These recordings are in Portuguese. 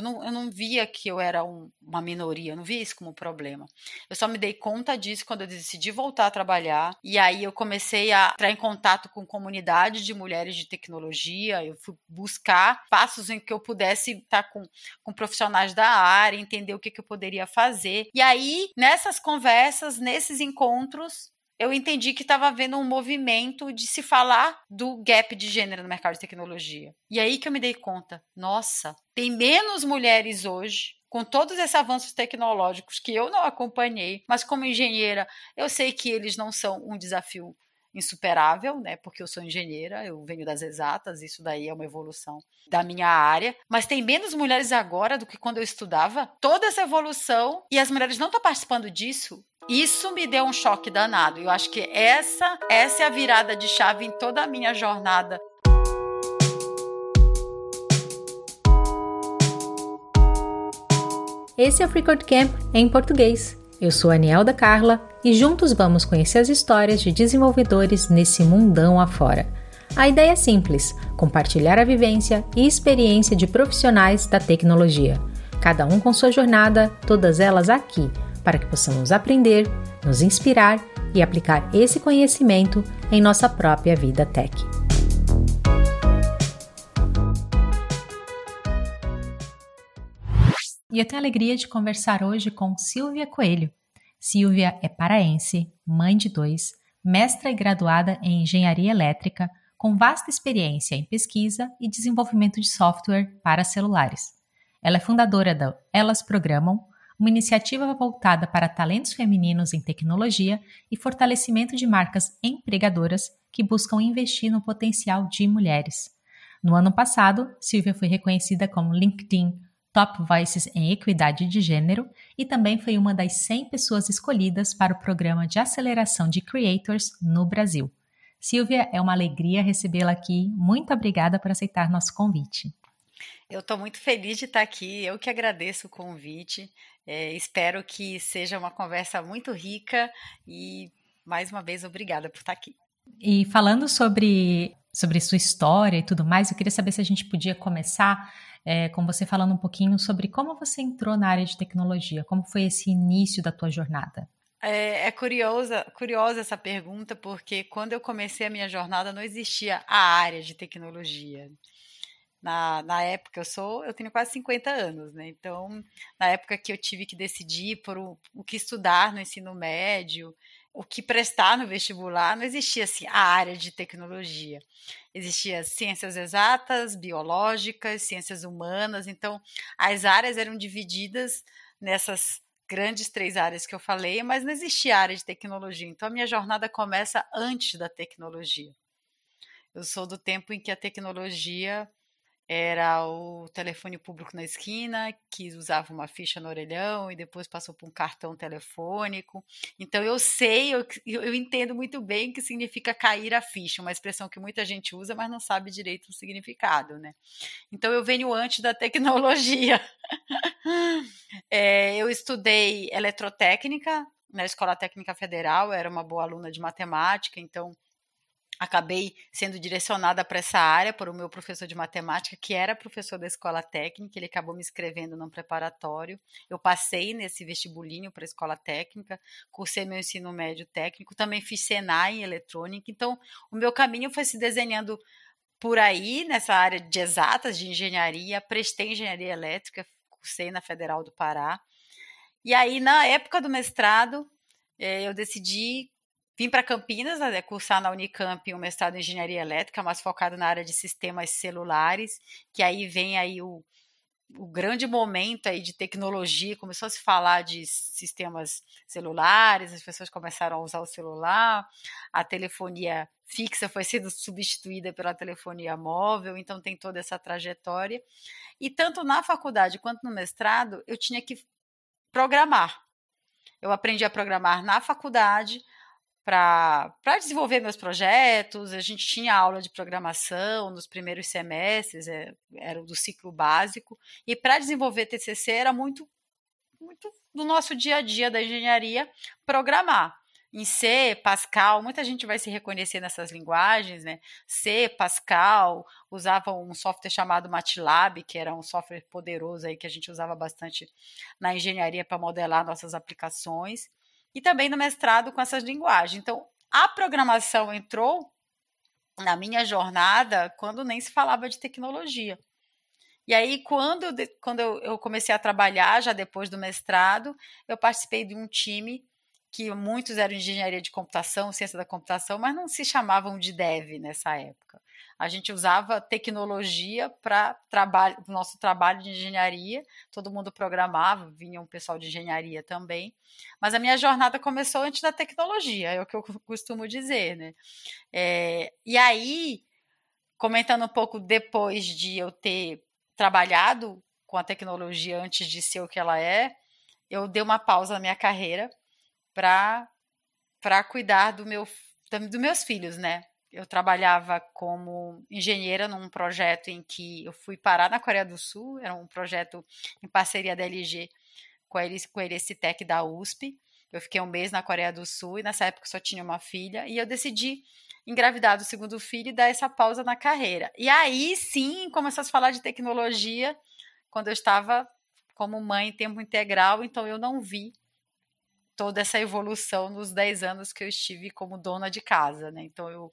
eu não, eu não via que eu era um, uma minoria, eu não via isso como problema. Eu só me dei conta disso quando eu decidi voltar a trabalhar. E aí eu comecei a entrar em contato com comunidade de mulheres de tecnologia. Eu fui buscar passos em que eu pudesse estar com, com profissionais da área, entender o que, que eu poderia fazer. E aí, nessas conversas, nesses encontros, eu entendi que estava havendo um movimento de se falar do gap de gênero no mercado de tecnologia. E aí que eu me dei conta, nossa, tem menos mulheres hoje com todos esses avanços tecnológicos que eu não acompanhei, mas como engenheira, eu sei que eles não são um desafio insuperável, né? Porque eu sou engenheira, eu venho das exatas, isso daí é uma evolução da minha área. Mas tem menos mulheres agora do que quando eu estudava. Toda essa evolução e as mulheres não estão participando disso. Isso me deu um choque danado. Eu acho que essa, essa é a virada de chave em toda a minha jornada Esse é o Freecode Camp em português. Eu sou a Aniel da Carla e juntos vamos conhecer as histórias de desenvolvedores nesse mundão afora. A ideia é simples: compartilhar a vivência e experiência de profissionais da tecnologia. Cada um com sua jornada, todas elas aqui, para que possamos aprender, nos inspirar e aplicar esse conhecimento em nossa própria vida tech. E eu tenho a alegria de conversar hoje com Silvia Coelho. Silvia é paraense, mãe de dois, mestra e graduada em engenharia elétrica, com vasta experiência em pesquisa e desenvolvimento de software para celulares. Ela é fundadora da Elas Programam, uma iniciativa voltada para talentos femininos em tecnologia e fortalecimento de marcas empregadoras que buscam investir no potencial de mulheres. No ano passado, Silvia foi reconhecida como LinkedIn Top Voices em Equidade de Gênero e também foi uma das 100 pessoas escolhidas para o programa de aceleração de creators no Brasil. Silvia, é uma alegria recebê-la aqui. Muito obrigada por aceitar nosso convite. Eu estou muito feliz de estar aqui. Eu que agradeço o convite. É, espero que seja uma conversa muito rica e, mais uma vez, obrigada por estar aqui. E falando sobre, sobre sua história e tudo mais, eu queria saber se a gente podia começar é, com você falando um pouquinho sobre como você entrou na área de tecnologia, como foi esse início da tua jornada. É, é, curiosa, curiosa essa pergunta, porque quando eu comecei a minha jornada não existia a área de tecnologia. Na, na época, eu sou, eu tenho quase 50 anos, né? Então, na época que eu tive que decidir por o, o que estudar no ensino médio, o que prestar no vestibular, não existia assim a área de tecnologia. Existia ciências exatas, biológicas, ciências humanas, então as áreas eram divididas nessas grandes três áreas que eu falei, mas não existia área de tecnologia. Então a minha jornada começa antes da tecnologia. Eu sou do tempo em que a tecnologia era o telefone público na esquina, que usava uma ficha no orelhão e depois passou por um cartão telefônico. Então eu sei, eu, eu entendo muito bem o que significa cair a ficha, uma expressão que muita gente usa, mas não sabe direito o significado, né? Então eu venho antes da tecnologia. é, eu estudei eletrotécnica na Escola Técnica Federal, era uma boa aluna de matemática, então acabei sendo direcionada para essa área por o meu professor de matemática, que era professor da escola técnica, ele acabou me inscrevendo num preparatório. Eu passei nesse vestibulinho para a escola técnica, cursei meu ensino médio técnico, também fiz Senai em eletrônica. Então, o meu caminho foi se desenhando por aí, nessa área de exatas, de engenharia, prestei engenharia elétrica, cursei na Federal do Pará. E aí, na época do mestrado, eh, eu decidi Vim para Campinas, né, cursar na Unicamp um mestrado em engenharia elétrica, mas focado na área de sistemas celulares, que aí vem aí o, o grande momento aí de tecnologia, começou a se falar de sistemas celulares, as pessoas começaram a usar o celular, a telefonia fixa foi sendo substituída pela telefonia móvel, então tem toda essa trajetória. E tanto na faculdade quanto no mestrado, eu tinha que programar. Eu aprendi a programar na faculdade, para desenvolver meus projetos. A gente tinha aula de programação nos primeiros semestres, é, era do ciclo básico, e para desenvolver TCC era muito, muito do nosso dia a dia da engenharia programar. em C, Pascal, muita gente vai se reconhecer nessas linguagens, né? C, Pascal, usavam um software chamado MATLAB, que era um software poderoso aí que a gente usava bastante na engenharia para modelar nossas aplicações. E também no mestrado com essas linguagens. Então, a programação entrou na minha jornada quando nem se falava de tecnologia. E aí, quando, quando eu comecei a trabalhar, já depois do mestrado, eu participei de um time que muitos eram engenharia de computação, ciência da computação, mas não se chamavam de dev nessa época. A gente usava tecnologia para trabalho, o nosso trabalho de engenharia, todo mundo programava, vinha um pessoal de engenharia também. Mas a minha jornada começou antes da tecnologia, é o que eu costumo dizer, né? É, e aí, comentando um pouco depois de eu ter trabalhado com a tecnologia antes de ser o que ela é, eu dei uma pausa na minha carreira para cuidar do meu, dos meus filhos, né? Eu trabalhava como engenheira num projeto em que eu fui parar na Coreia do Sul, era um projeto em parceria da LG com a, com a da USP. Eu fiquei um mês na Coreia do Sul e nessa época só tinha uma filha e eu decidi engravidar do segundo filho e dar essa pausa na carreira. E aí sim começou a falar de tecnologia quando eu estava como mãe em tempo integral, então eu não vi toda essa evolução nos 10 anos que eu estive como dona de casa, né? Então eu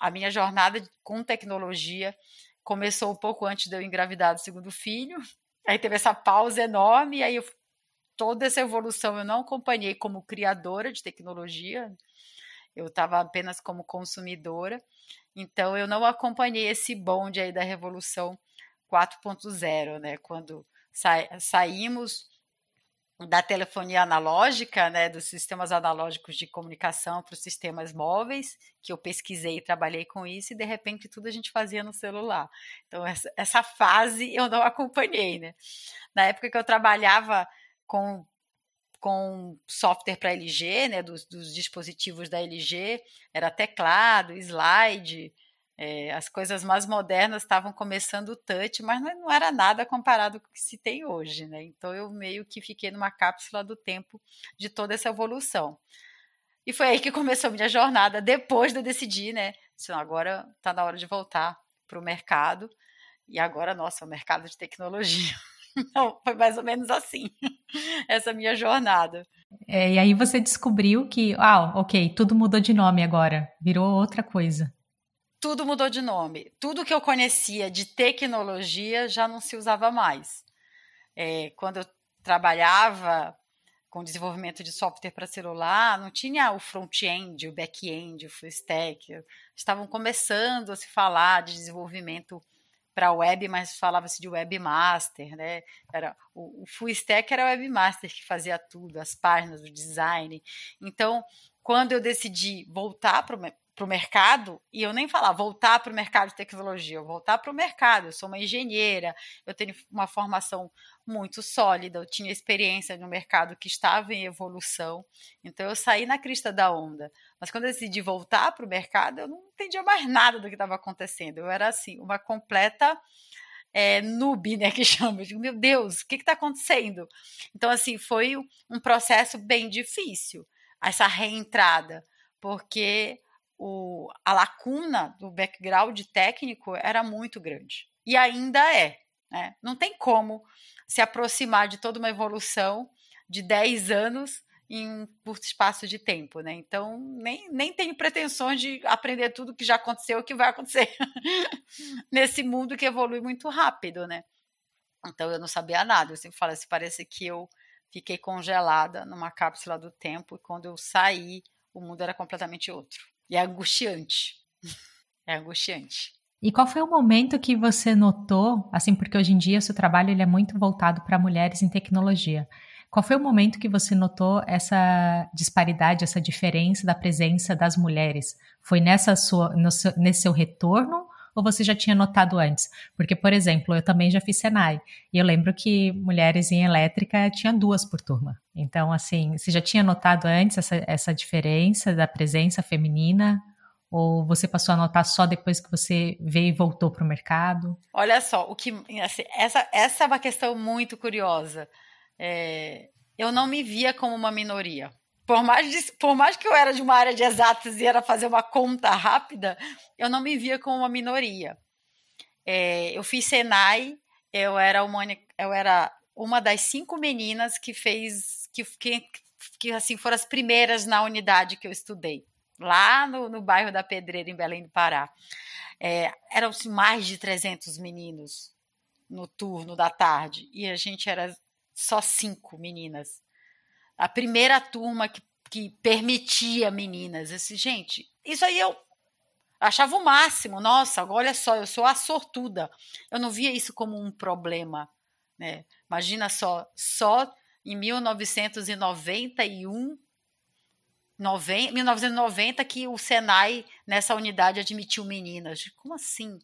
a minha jornada com tecnologia começou um pouco antes de eu engravidar do segundo filho. Aí teve essa pausa enorme e aí eu, toda essa evolução eu não acompanhei como criadora de tecnologia. Eu estava apenas como consumidora. Então eu não acompanhei esse bonde aí da revolução 4.0, né? Quando sa saímos da telefonia analógica, né, dos sistemas analógicos de comunicação para os sistemas móveis, que eu pesquisei e trabalhei com isso, e de repente tudo a gente fazia no celular. Então, essa, essa fase eu não acompanhei. Né? Na época que eu trabalhava com, com software para LG, né, dos, dos dispositivos da LG, era teclado, slide, é, as coisas mais modernas estavam começando o touch, mas não, era nada comparado com o que se tem hoje, né? Então eu meio que fiquei numa cápsula do tempo de toda essa evolução. E foi aí que começou a minha jornada, depois de eu decidir, né? agora está na hora de voltar para o mercado. E agora, nossa, o mercado de tecnologia. Não, foi mais ou menos assim, essa minha jornada. É, e aí você descobriu que, ah, ok, tudo mudou de nome agora, virou outra coisa tudo mudou de nome. Tudo que eu conhecia de tecnologia já não se usava mais. É, quando eu trabalhava com desenvolvimento de software para celular, não tinha o front-end, o back-end, o full stack. Estavam começando a se falar de desenvolvimento para web, mas falava-se de webmaster, né? Era o, o full stack era o webmaster que fazia tudo, as páginas, o design. Então, quando eu decidi voltar para para o mercado, e eu nem falar voltar para o mercado de tecnologia, eu voltar para o mercado. Eu sou uma engenheira, eu tenho uma formação muito sólida, eu tinha experiência no mercado que estava em evolução, então eu saí na crista da onda. Mas quando eu decidi voltar para o mercado, eu não entendia mais nada do que estava acontecendo. Eu era assim, uma completa é, noob, né, que chama. Eu digo, meu Deus, o que está acontecendo? Então, assim, foi um processo bem difícil, essa reentrada, porque o, a lacuna do background técnico era muito grande. E ainda é. Né? Não tem como se aproximar de toda uma evolução de 10 anos em um curto espaço de tempo, né? Então, nem, nem tenho pretensões de aprender tudo que já aconteceu, o que vai acontecer nesse mundo que evolui muito rápido, né? Então, eu não sabia nada. Eu sempre falo assim, parece que eu fiquei congelada numa cápsula do tempo e quando eu saí, o mundo era completamente outro. E é angustiante. É angustiante. E qual foi o momento que você notou, assim, porque hoje em dia seu trabalho ele é muito voltado para mulheres em tecnologia. Qual foi o momento que você notou essa disparidade, essa diferença da presença das mulheres? Foi nessa sua, seu, nesse seu retorno ou você já tinha notado antes? Porque, por exemplo, eu também já fiz Senai e eu lembro que mulheres em elétrica tinha duas por turma. Então, assim, você já tinha notado antes essa, essa diferença da presença feminina? Ou você passou a notar só depois que você veio e voltou para o mercado? Olha só, o que assim, essa, essa é uma questão muito curiosa. É, eu não me via como uma minoria. Por mais, por mais que eu era de uma área de exatas e era fazer uma conta rápida, eu não me via como uma minoria. É, eu fiz Senai, eu era uma, eu era uma das cinco meninas que fez, que, que, que assim foram as primeiras na unidade que eu estudei, lá no, no bairro da Pedreira, em Belém do Pará. É, eram assim, mais de 300 meninos no turno da tarde, e a gente era só cinco meninas a primeira turma que, que permitia meninas. Assim, gente, isso aí eu achava o máximo. Nossa, olha só, eu sou a sortuda. Eu não via isso como um problema. Né? Imagina só, só em 1991, 90, 1990 que o Senai nessa unidade admitiu meninas. Como assim?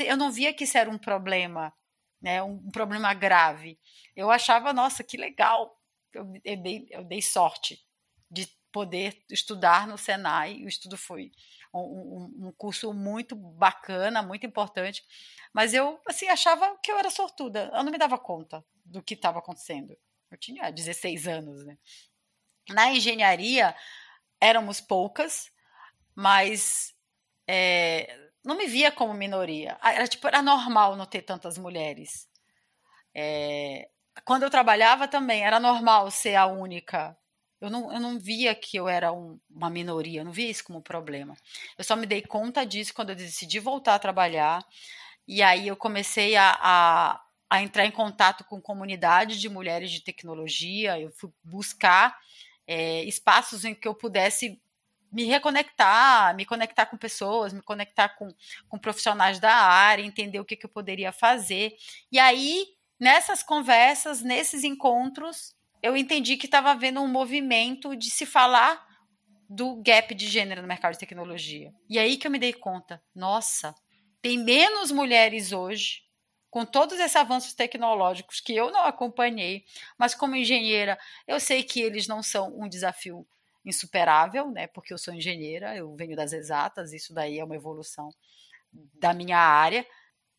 Eu não via que isso era um problema, né? um problema grave. Eu achava, nossa, que legal, eu, dei, eu dei sorte de poder estudar no Senai. O estudo foi um, um, curso muito bacana, muito importante. Mas eu assim achava que eu era sortuda. Eu não me dava conta do que estava acontecendo. Eu tinha 16 anos, né? Na engenharia éramos poucas, mas é, não me via como minoria. Era tipo era normal não ter tantas mulheres. É, quando eu trabalhava também, era normal ser a única. Eu não, eu não via que eu era um, uma minoria, eu não via isso como problema. Eu só me dei conta disso quando eu decidi voltar a trabalhar. E aí eu comecei a, a, a entrar em contato com comunidades de mulheres de tecnologia. Eu fui buscar é, espaços em que eu pudesse me reconectar, me conectar com pessoas, me conectar com, com profissionais da área, entender o que, que eu poderia fazer. E aí nessas conversas, nesses encontros, eu entendi que estava havendo um movimento de se falar do gap de gênero no mercado de tecnologia. E aí que eu me dei conta, nossa, tem menos mulheres hoje com todos esses avanços tecnológicos que eu não acompanhei, mas como engenheira, eu sei que eles não são um desafio insuperável, né? Porque eu sou engenheira, eu venho das exatas, isso daí é uma evolução da minha área,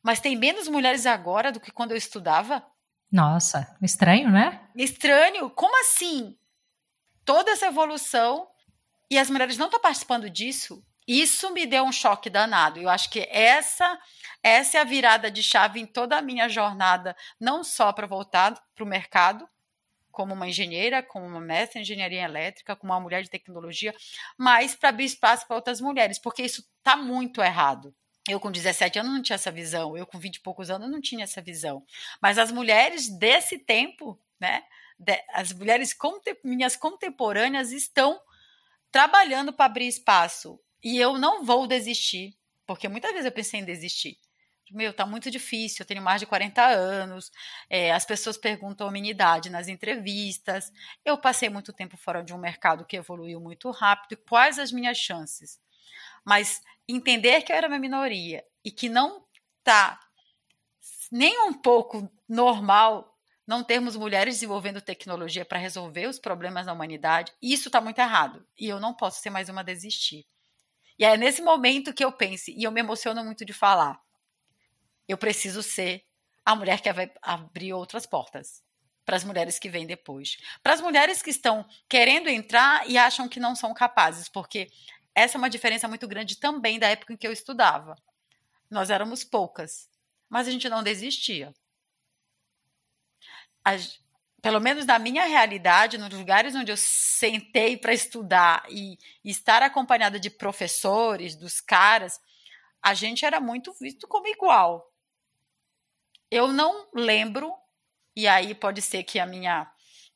mas tem menos mulheres agora do que quando eu estudava? Nossa, estranho, né? Estranho. Como assim? Toda essa evolução e as mulheres não estão participando disso. Isso me deu um choque danado. Eu acho que essa essa é a virada de chave em toda a minha jornada, não só para voltar para o mercado, como uma engenheira, como uma mestra em engenharia elétrica, como uma mulher de tecnologia, mas para abrir espaço para outras mulheres, porque isso está muito errado. Eu, com 17 anos, não tinha essa visão. Eu, com 20 e poucos anos, não tinha essa visão. Mas as mulheres desse tempo, né? as mulheres minhas contemporâneas estão trabalhando para abrir espaço. E eu não vou desistir, porque muitas vezes eu pensei em desistir. Meu, tá muito difícil, eu tenho mais de 40 anos, é, as pessoas perguntam a minha idade nas entrevistas. Eu passei muito tempo fora de um mercado que evoluiu muito rápido, quais as minhas chances? Mas entender que eu era uma minoria e que não tá nem um pouco normal não termos mulheres desenvolvendo tecnologia para resolver os problemas da humanidade, isso está muito errado. E eu não posso ser mais uma desistir. E é nesse momento que eu penso, e eu me emociono muito de falar, eu preciso ser a mulher que vai abrir outras portas para as mulheres que vêm depois. Para as mulheres que estão querendo entrar e acham que não são capazes, porque essa é uma diferença muito grande também da época em que eu estudava. Nós éramos poucas, mas a gente não desistia. A, pelo menos na minha realidade, nos lugares onde eu sentei para estudar e, e estar acompanhada de professores, dos caras, a gente era muito visto como igual. Eu não lembro, e aí pode ser que a minha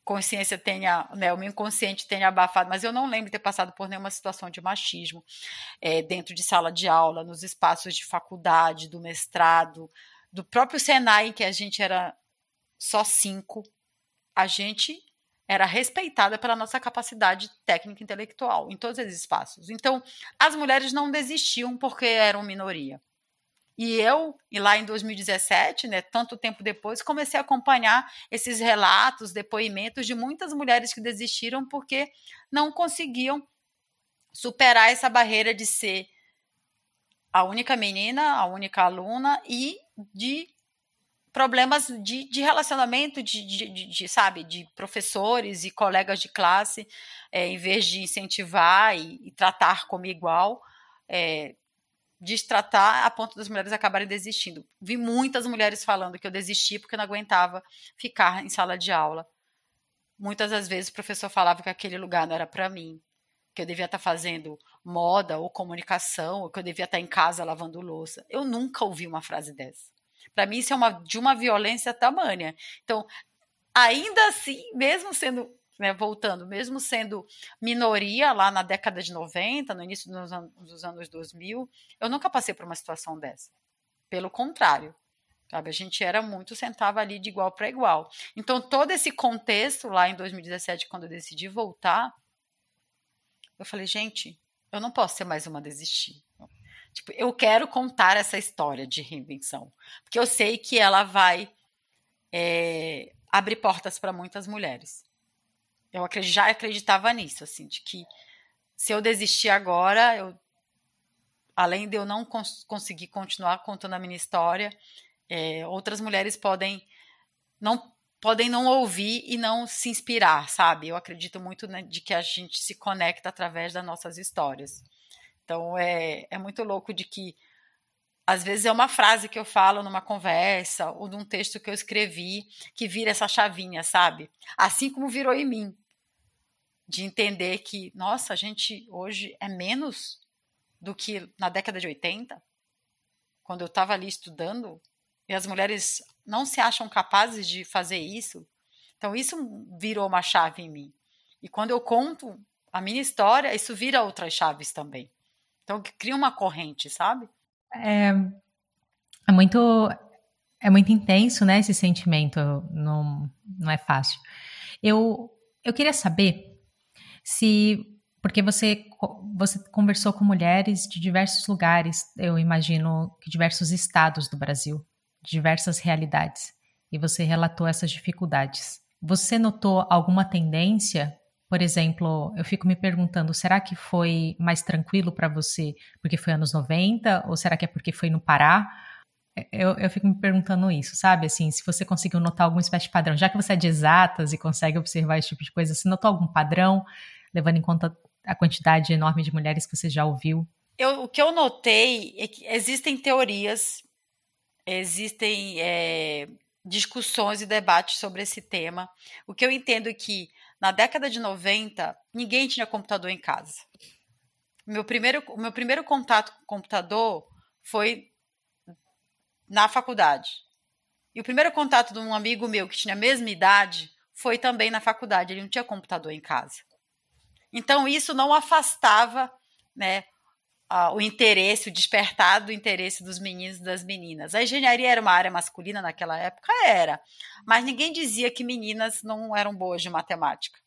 consciência tenha, né, o meu inconsciente tenha abafado, mas eu não lembro de ter passado por nenhuma situação de machismo é, dentro de sala de aula, nos espaços de faculdade, do mestrado, do próprio Senai, que a gente era só cinco, a gente era respeitada pela nossa capacidade técnica e intelectual em todos esses espaços. Então, as mulheres não desistiam porque eram minoria. E eu, e lá em 2017, né, tanto tempo depois, comecei a acompanhar esses relatos, depoimentos de muitas mulheres que desistiram porque não conseguiam superar essa barreira de ser a única menina, a única aluna e de problemas de, de relacionamento, de, de, de, sabe, de professores e colegas de classe, é, em vez de incentivar e, e tratar como igual, é, destratar a ponto das mulheres acabarem desistindo. Vi muitas mulheres falando que eu desisti porque não aguentava ficar em sala de aula. Muitas das vezes o professor falava que aquele lugar não era para mim, que eu devia estar fazendo moda ou comunicação, ou que eu devia estar em casa lavando louça. Eu nunca ouvi uma frase dessa. Para mim, isso é uma, de uma violência tamanha. Então, ainda assim, mesmo sendo, né, voltando, mesmo sendo minoria lá na década de 90, no início dos, an dos anos 2000, eu nunca passei por uma situação dessa. Pelo contrário, Sabe? A gente era muito, sentava ali de igual para igual. Então, todo esse contexto, lá em 2017, quando eu decidi voltar, eu falei, gente, eu não posso ser mais uma desistir. Tipo, eu quero contar essa história de reinvenção, porque eu sei que ela vai é, abrir portas para muitas mulheres. Eu já acreditava nisso, assim, de que se eu desistir agora, eu, além de eu não cons conseguir continuar contando a minha história, é, outras mulheres podem não podem não ouvir e não se inspirar, sabe? Eu acredito muito né, de que a gente se conecta através das nossas histórias. Então é, é muito louco de que às vezes é uma frase que eu falo numa conversa ou num texto que eu escrevi que vira essa chavinha, sabe? Assim como virou em mim. De entender que, nossa, a gente hoje é menos do que na década de 80, quando eu estava ali estudando, e as mulheres não se acham capazes de fazer isso. Então, isso virou uma chave em mim. E quando eu conto a minha história, isso vira outras chaves também. Então, cria uma corrente, sabe? É, é muito é muito intenso, né? Esse sentimento não, não é fácil. Eu, eu queria saber se porque você você conversou com mulheres de diversos lugares, eu imagino que diversos estados do Brasil diversas realidades e você relatou essas dificuldades. Você notou alguma tendência? Por exemplo, eu fico me perguntando, será que foi mais tranquilo para você porque foi anos 90 ou será que é porque foi no Pará? Eu, eu fico me perguntando isso, sabe? Assim, se você conseguiu notar alguma espécie de padrão, já que você é de exatas e consegue observar esse tipo de coisa, você notou algum padrão, levando em conta a quantidade enorme de mulheres que você já ouviu? Eu, o que eu notei é que existem teorias existem é, discussões e debates sobre esse tema. O que eu entendo é que na década de 90, ninguém tinha computador em casa. Meu primeiro, meu primeiro contato com o computador foi na faculdade. E o primeiro contato de um amigo meu que tinha a mesma idade foi também na faculdade. Ele não tinha computador em casa. Então, isso não afastava né, o interesse, o despertar do interesse dos meninos e das meninas. A engenharia era uma área masculina naquela época? Era. Mas ninguém dizia que meninas não eram boas de matemática.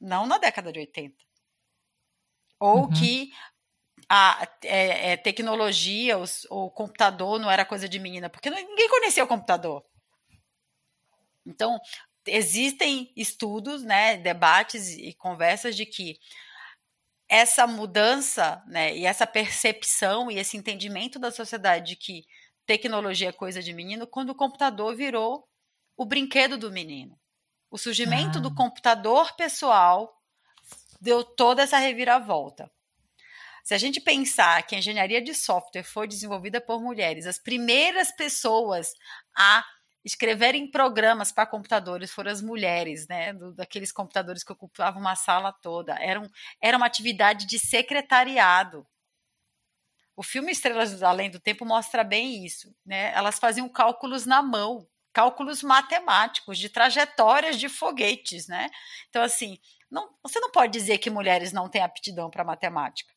Não na década de 80. Ou uhum. que a é, é, tecnologia, os, o computador não era coisa de menina, porque ninguém conhecia o computador. Então, existem estudos, né, debates e conversas de que essa mudança, né, e essa percepção e esse entendimento da sociedade de que tecnologia é coisa de menino, quando o computador virou o brinquedo do menino. O surgimento ah. do computador pessoal deu toda essa reviravolta. Se a gente pensar que a engenharia de software foi desenvolvida por mulheres, as primeiras pessoas a escreverem programas para computadores foram as mulheres, né? Do, daqueles computadores que ocupavam uma sala toda. Era, um, era uma atividade de secretariado. O filme Estrelas Além do Tempo mostra bem isso, né? Elas faziam cálculos na mão, cálculos matemáticos de trajetórias de foguetes, né? Então assim, não, você não pode dizer que mulheres não têm aptidão para matemática.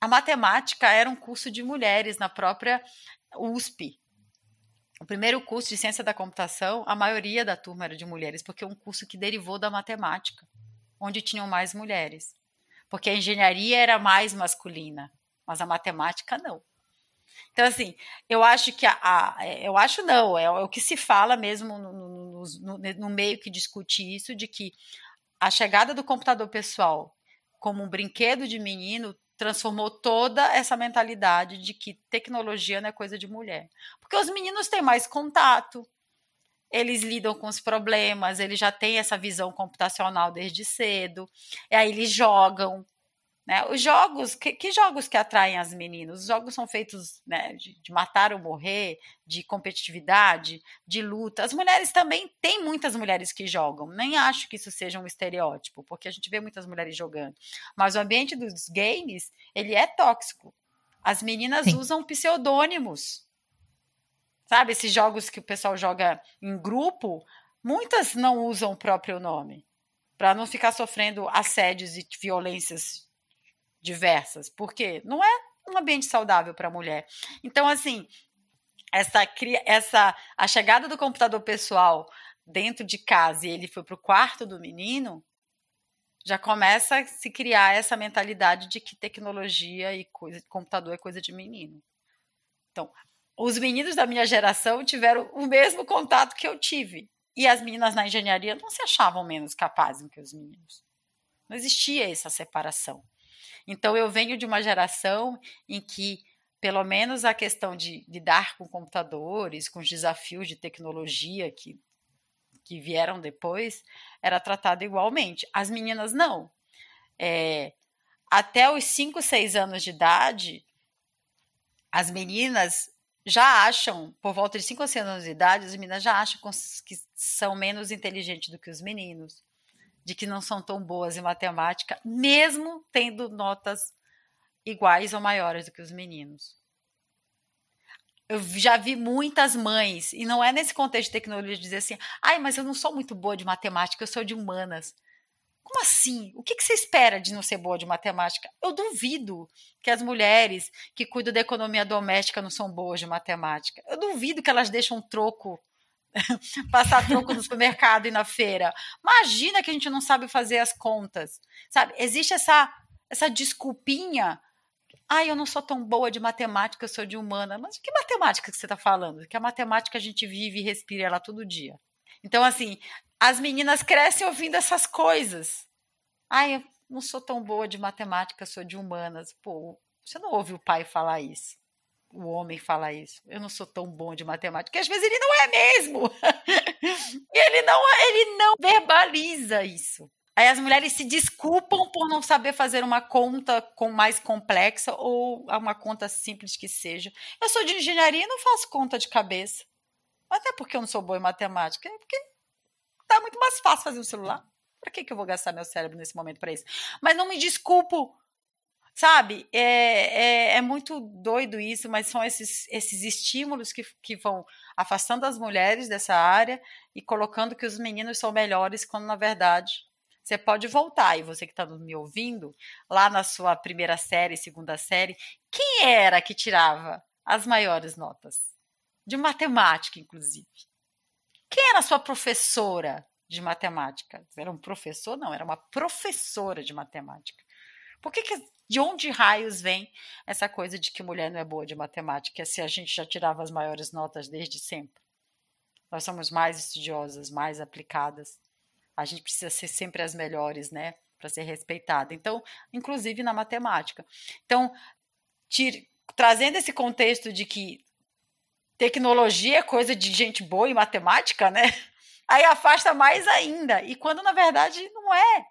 A matemática era um curso de mulheres na própria USP, o primeiro curso de ciência da computação, a maioria da turma era de mulheres, porque é um curso que derivou da matemática, onde tinham mais mulheres. Porque a engenharia era mais masculina, mas a matemática não. Então, assim, eu acho que a. a eu acho não, é, é, o que se fala mesmo no, no, no, no meio que discute isso, de que a chegada do computador pessoal como um brinquedo de menino transformou toda essa mentalidade de que tecnologia não é coisa de mulher. Porque os meninos têm mais contato, eles lidam com os problemas, eles já têm essa visão computacional desde cedo, e aí eles jogam, né? Os jogos, que, que, jogos que atraem as meninas? Os jogos são feitos né, de, de, matar ou morrer, de competitividade, de luta. As mulheres também, tem muitas mulheres que jogam. Nem acho que isso seja um estereótipo, porque a gente vê muitas mulheres jogando. Mas o ambiente dos games, ele é tóxico. As meninas Sim. usam pseudônimos. Sabe, esses jogos que o pessoal joga em grupo, muitas não usam o próprio nome para não ficar sofrendo assédios e violências diversas, porque não é um ambiente saudável para a mulher. Então, assim, essa, essa a chegada do computador pessoal dentro de casa e ele foi para o quarto do menino, já começa a se criar essa mentalidade de que tecnologia e coisa, computador é coisa de menino. Então, os meninos da minha geração tiveram o mesmo contato que eu tive. E as meninas na engenharia não se achavam menos capazes que os meninos. Não existia essa separação. Então, eu venho de uma geração em que, pelo menos, a questão de lidar com computadores, com os desafios de tecnologia que, que vieram depois, era tratada igualmente. As meninas não. É, até os 5, 6 anos de idade, as meninas já acham, por volta de 5 ou 6 anos de idade, as meninas já acham que são menos inteligentes do que os meninos de que não são tão boas em matemática, mesmo tendo notas iguais ou maiores do que os meninos. Eu já vi muitas mães, e não é nesse contexto de tecnologia dizer assim, ai, mas eu não sou muito boa de matemática, eu sou de humanas. Como assim? O que, que você espera de não ser boa de matemática? Eu duvido que as mulheres que cuidam da economia doméstica não são boas de matemática. Eu duvido que elas deixam um troco passar troco no supermercado e na feira. Imagina que a gente não sabe fazer as contas, sabe? Existe essa essa desculpinha. Ai, eu não sou tão boa de matemática, eu sou de humana. Mas que matemática que você está falando? Que a matemática a gente vive e respira ela todo dia. Então, assim, as meninas crescem ouvindo essas coisas. Ai, eu não sou tão boa de matemática, sou de humanas. Pô, você não ouve o pai falar isso o homem fala isso. Eu não sou tão bom de matemática. Porque às vezes ele não é mesmo. e ele não, ele não verbaliza isso. Aí as mulheres se desculpam por não saber fazer uma conta com mais complexa ou uma conta simples que seja. Eu sou de engenharia e não faço conta de cabeça. Até porque eu não sou boa em matemática. É porque tá muito mais fácil fazer um celular. Para que, que eu vou gastar meu cérebro nesse momento para isso? Mas não me desculpo Sabe? É, é, é, muito doido isso, mas são esses, esses estímulos que, que vão afastando as mulheres dessa área e colocando que os meninos são melhores, quando na verdade você pode voltar. E você que está me ouvindo, lá na sua primeira série, segunda série, quem era que tirava as maiores notas? De matemática, inclusive. Quem era a sua professora de matemática? Era um professor? Não, era uma professora de matemática. Por que, que de onde raios vem essa coisa de que mulher não é boa de matemática, se a gente já tirava as maiores notas desde sempre? Nós somos mais estudiosas, mais aplicadas. A gente precisa ser sempre as melhores, né? Para ser respeitada. Então, inclusive na matemática. Então, trazendo esse contexto de que tecnologia é coisa de gente boa em matemática, né? Aí afasta mais ainda. E quando na verdade não é.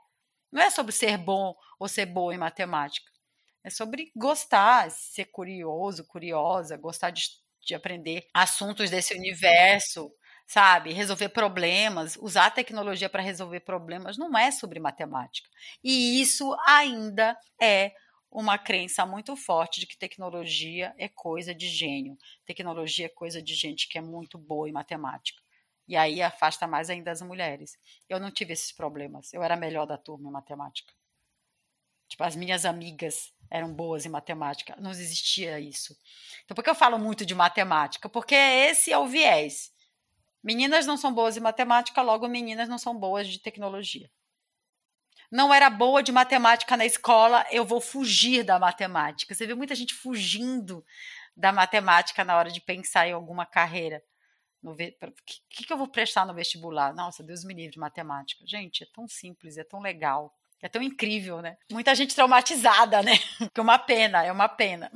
Não é sobre ser bom ou ser boa em matemática. É sobre gostar, ser curioso, curiosa, gostar de, de aprender assuntos desse universo, sabe? Resolver problemas, usar a tecnologia para resolver problemas não é sobre matemática. E isso ainda é uma crença muito forte de que tecnologia é coisa de gênio, tecnologia é coisa de gente que é muito boa em matemática. E aí afasta mais ainda as mulheres. Eu não tive esses problemas. Eu era melhor da turma em matemática. Tipo, as minhas amigas eram boas em matemática. Não existia isso. Então, por que eu falo muito de matemática? Porque esse é o viés. Meninas não são boas em matemática, logo meninas não são boas de tecnologia. Não era boa de matemática na escola, eu vou fugir da matemática. Você vê muita gente fugindo da matemática na hora de pensar em alguma carreira. O que, que eu vou prestar no vestibular? Nossa, Deus me livre matemática. Gente, é tão simples, é tão legal É tão incrível, né? Muita gente traumatizada, né? Que é uma pena, é uma pena.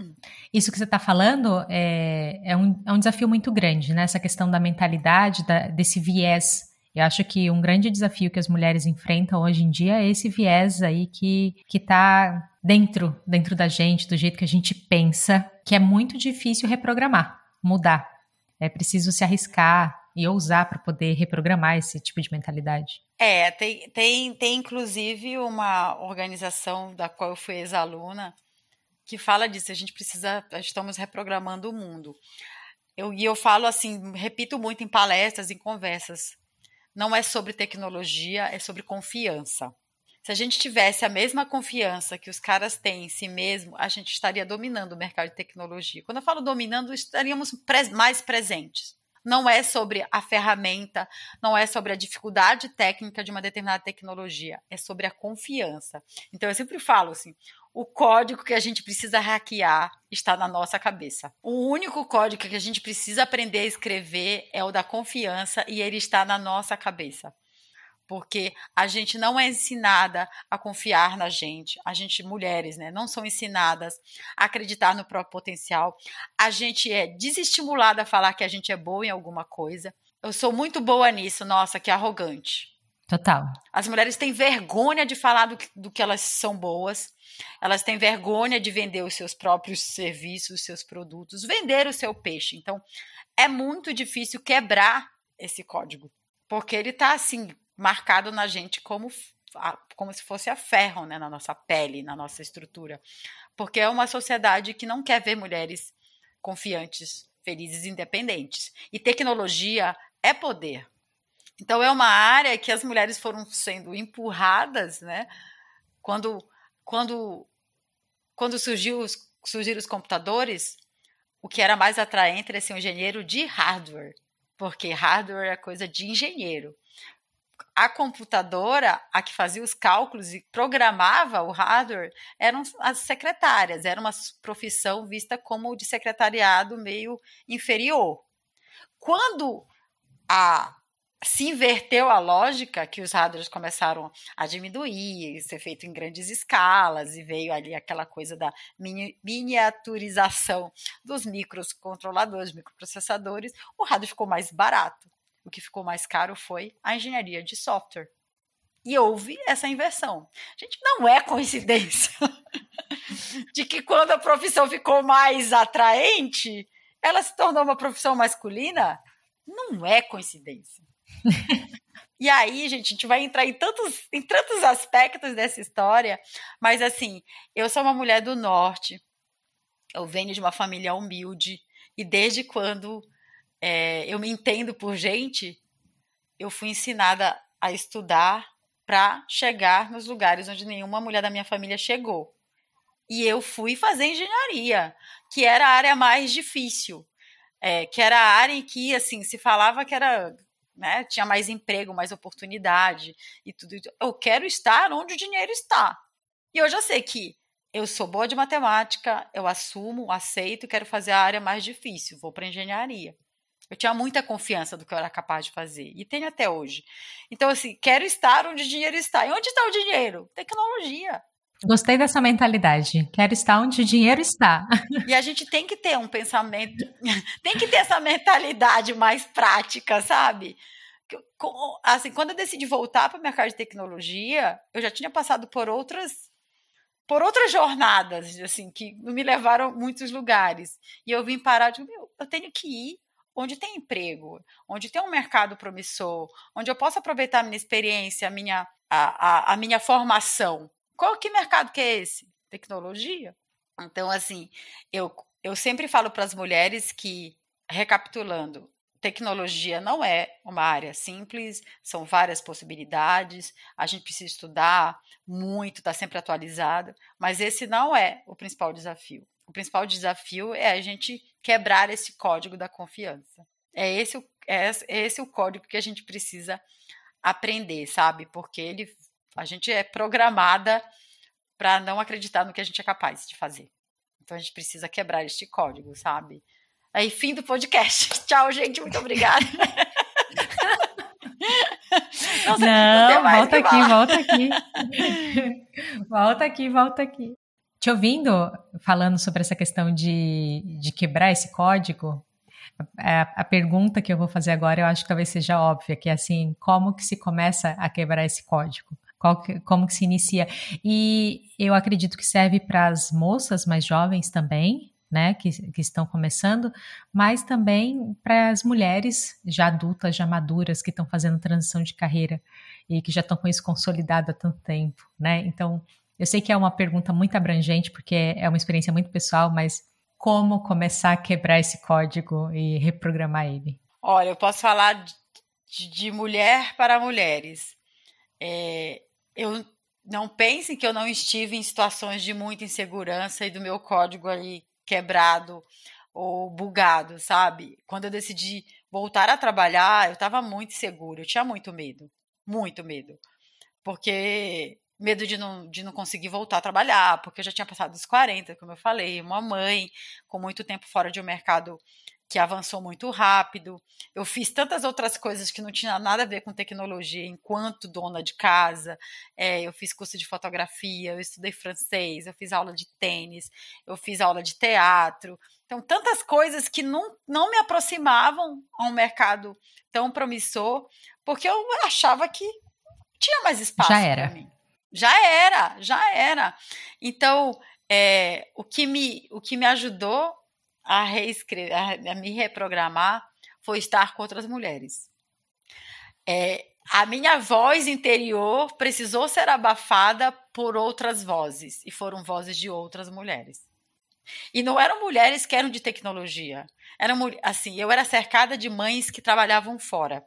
Isso que você está falando é, é, um, é um desafio muito grande, né? Essa questão da mentalidade, da, desse viés. Eu acho que um grande desafio que as mulheres enfrentam hoje em dia é esse viés aí que, que tá dentro, dentro da gente, do jeito que a gente pensa, que é muito difícil reprogramar, mudar. É preciso se arriscar e ousar para poder reprogramar esse tipo de mentalidade. É, tem, tem, tem inclusive uma organização da qual eu fui ex-aluna que fala disso. A gente precisa, estamos reprogramando o mundo. Eu, e eu falo assim, repito muito em palestras, em conversas. Não é sobre tecnologia, é sobre confiança. Se a gente tivesse a mesma confiança que os caras têm em si mesmo, a gente estaria dominando o mercado de tecnologia. Quando eu falo dominando, estaríamos mais presentes não é sobre a ferramenta, não é sobre a dificuldade técnica de uma determinada tecnologia, é sobre a confiança. Então eu sempre falo assim, o código que a gente precisa hackear está na nossa cabeça. O único código que a gente precisa aprender a escrever é o da confiança e ele está na nossa cabeça porque a gente não é ensinada a confiar na gente. A gente, mulheres, né, não são ensinadas a acreditar no próprio potencial. A gente é desestimulada a falar que a gente é boa em alguma coisa. Eu sou muito boa nisso, nossa, que arrogante. Total. As mulheres têm vergonha de falar do que, do que elas são boas. Elas têm vergonha de vender os seus próprios serviços, os seus produtos, vender o seu peixe. Então, é muito difícil quebrar esse código, porque ele está assim marcado na gente como, como se fosse a ferro, né, na nossa pele, na nossa estrutura. Porque é uma sociedade que não quer ver mulheres confiantes, felizes, independentes. E tecnologia é poder. Então é uma área que as mulheres foram sendo empurradas, né? Quando quando quando surgiu os, surgiram os computadores, o que era mais atraente era ser um engenheiro de hardware, porque hardware é coisa de engenheiro a computadora, a que fazia os cálculos e programava o hardware, eram as secretárias, era uma profissão vista como de secretariado meio inferior. Quando a se inverteu a lógica que os hardwares começaram a diminuir, ser feito em grandes escalas e veio ali aquela coisa da mini, miniaturização dos microcontroladores, microprocessadores, o hardware ficou mais barato. O que ficou mais caro foi a engenharia de software. E houve essa inversão. Gente, não é coincidência de que quando a profissão ficou mais atraente, ela se tornou uma profissão masculina? Não é coincidência. E aí, gente, a gente vai entrar em tantos, em tantos aspectos dessa história, mas assim, eu sou uma mulher do norte, eu venho de uma família humilde, e desde quando é, eu me entendo por gente, eu fui ensinada a estudar para chegar nos lugares onde nenhuma mulher da minha família chegou. E eu fui fazer engenharia, que era a área mais difícil, é, que era a área em que assim se falava que era né, tinha mais emprego, mais oportunidade e tudo. Eu quero estar onde o dinheiro está. E eu já sei que eu sou boa de matemática, eu assumo, aceito, quero fazer a área mais difícil, vou para engenharia. Eu tinha muita confiança do que eu era capaz de fazer. E tenho até hoje. Então, assim, quero estar onde o dinheiro está. E onde está o dinheiro? Tecnologia. Gostei dessa mentalidade. Quero estar onde o dinheiro está. E a gente tem que ter um pensamento, tem que ter essa mentalidade mais prática, sabe? Assim, quando eu decidi voltar para o mercado de tecnologia, eu já tinha passado por outras por outras jornadas, assim, que me levaram a muitos lugares. E eu vim parar de, meu, eu tenho que ir onde tem emprego, onde tem um mercado promissor, onde eu posso aproveitar a minha experiência, a minha, a, a, a minha formação. Qual que mercado que é esse? Tecnologia? Então, assim, eu, eu sempre falo para as mulheres que, recapitulando, tecnologia não é uma área simples, são várias possibilidades, a gente precisa estudar muito, estar tá sempre atualizado, mas esse não é o principal desafio. O principal desafio é a gente quebrar esse código da confiança. É esse, é esse o código que a gente precisa aprender, sabe? Porque ele, a gente é programada para não acreditar no que a gente é capaz de fazer. Então a gente precisa quebrar este código, sabe? Aí, fim do podcast. Tchau, gente. Muito obrigada. Não, não volta aqui, volta aqui. Volta aqui, volta aqui. Te ouvindo falando sobre essa questão de, de quebrar esse código, a, a, pergunta que eu vou fazer agora eu acho que talvez seja óbvia, que é assim, como que se começa a quebrar esse código? Que, como que se inicia? E eu acredito que serve para as moças mais jovens também, né, que, que estão começando, mas também para as mulheres já adultas, já maduras, que estão fazendo transição de carreira e que já estão com isso consolidado há tanto tempo, né? Então, eu sei que é uma pergunta muito abrangente, porque é uma experiência muito pessoal, mas como começar a quebrar esse código e reprogramar ele? Olha, eu posso falar de, de mulher para mulheres. É, eu não pensem que eu não estive em situações de muita insegurança e do meu código ali quebrado ou bugado, sabe? Quando eu decidi voltar a trabalhar, eu estava muito segura, eu tinha muito medo, muito medo. Porque medo de não, de não conseguir voltar a trabalhar, porque eu já tinha passado dos 40, como eu falei, uma mãe com muito tempo fora de um mercado que avançou muito rápido. Eu fiz tantas outras coisas que não tinha nada a ver com tecnologia enquanto dona de casa. É, eu fiz curso de fotografia, eu estudei francês, eu fiz aula de tênis, eu fiz aula de teatro. Então, tantas coisas que não, não me aproximavam a um mercado tão promissor, porque eu achava que tinha mais espaço para mim. Já era, já era. Então, é, o, que me, o que me ajudou a, reescrever, a, a me reprogramar foi estar com outras mulheres. É, a minha voz interior precisou ser abafada por outras vozes, e foram vozes de outras mulheres. E não eram mulheres que eram de tecnologia. Eram, assim, eu era cercada de mães que trabalhavam fora.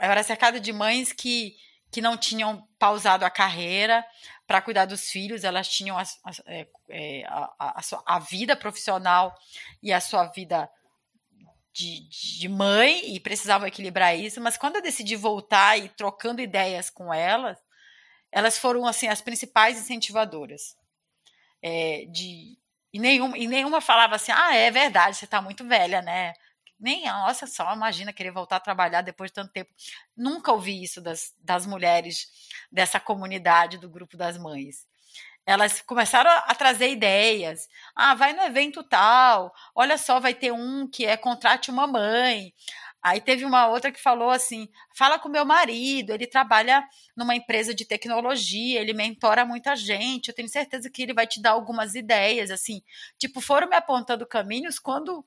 Eu era cercada de mães que que não tinham pausado a carreira para cuidar dos filhos, elas tinham a, a, é, é, a, a, sua, a vida profissional e a sua vida de, de, mãe e precisavam equilibrar isso, mas quando eu decidi voltar e trocando ideias com elas, elas foram assim as principais incentivadoras. É, de, e, nenhuma, e nenhuma falava assim, ah, é verdade, você está muito velha, né? Nem, nossa, só imagina querer voltar a trabalhar depois de tanto tempo. Nunca ouvi isso das, das mulheres dessa comunidade do grupo das mães. Elas começaram a trazer ideias. Ah, vai no evento tal. Olha só, vai ter um que é contrate uma mãe. Aí teve uma outra que falou assim: fala com meu marido, ele trabalha numa empresa de tecnologia, ele mentora muita gente, eu tenho certeza que ele vai te dar algumas ideias, assim. Tipo, foram me apontando caminhos quando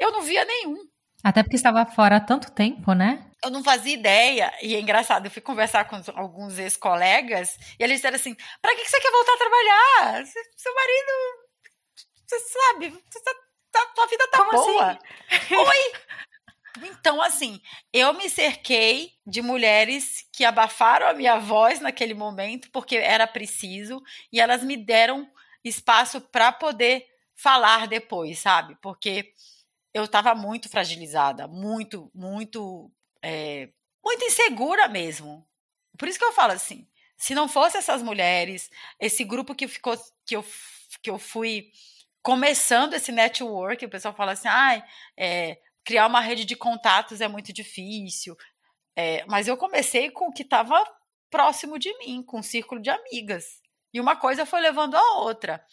eu não via nenhum. Até porque estava fora há tanto tempo, né? Eu não fazia ideia. E é engraçado, eu fui conversar com alguns ex-colegas e eles disseram assim: pra que você quer voltar a trabalhar? Seu marido. Você sabe, você tá, tá, tua vida tá Como boa. Assim? Oi! Então, assim, eu me cerquei de mulheres que abafaram a minha voz naquele momento, porque era preciso, e elas me deram espaço para poder falar depois, sabe? Porque eu estava muito fragilizada, muito, muito, é, muito insegura mesmo. Por isso que eu falo assim, se não fosse essas mulheres, esse grupo que ficou, que eu, que eu fui começando esse network, o pessoal fala assim, ah, é, criar uma rede de contatos é muito difícil, é, mas eu comecei com o que estava próximo de mim, com um círculo de amigas. E uma coisa foi levando a outra.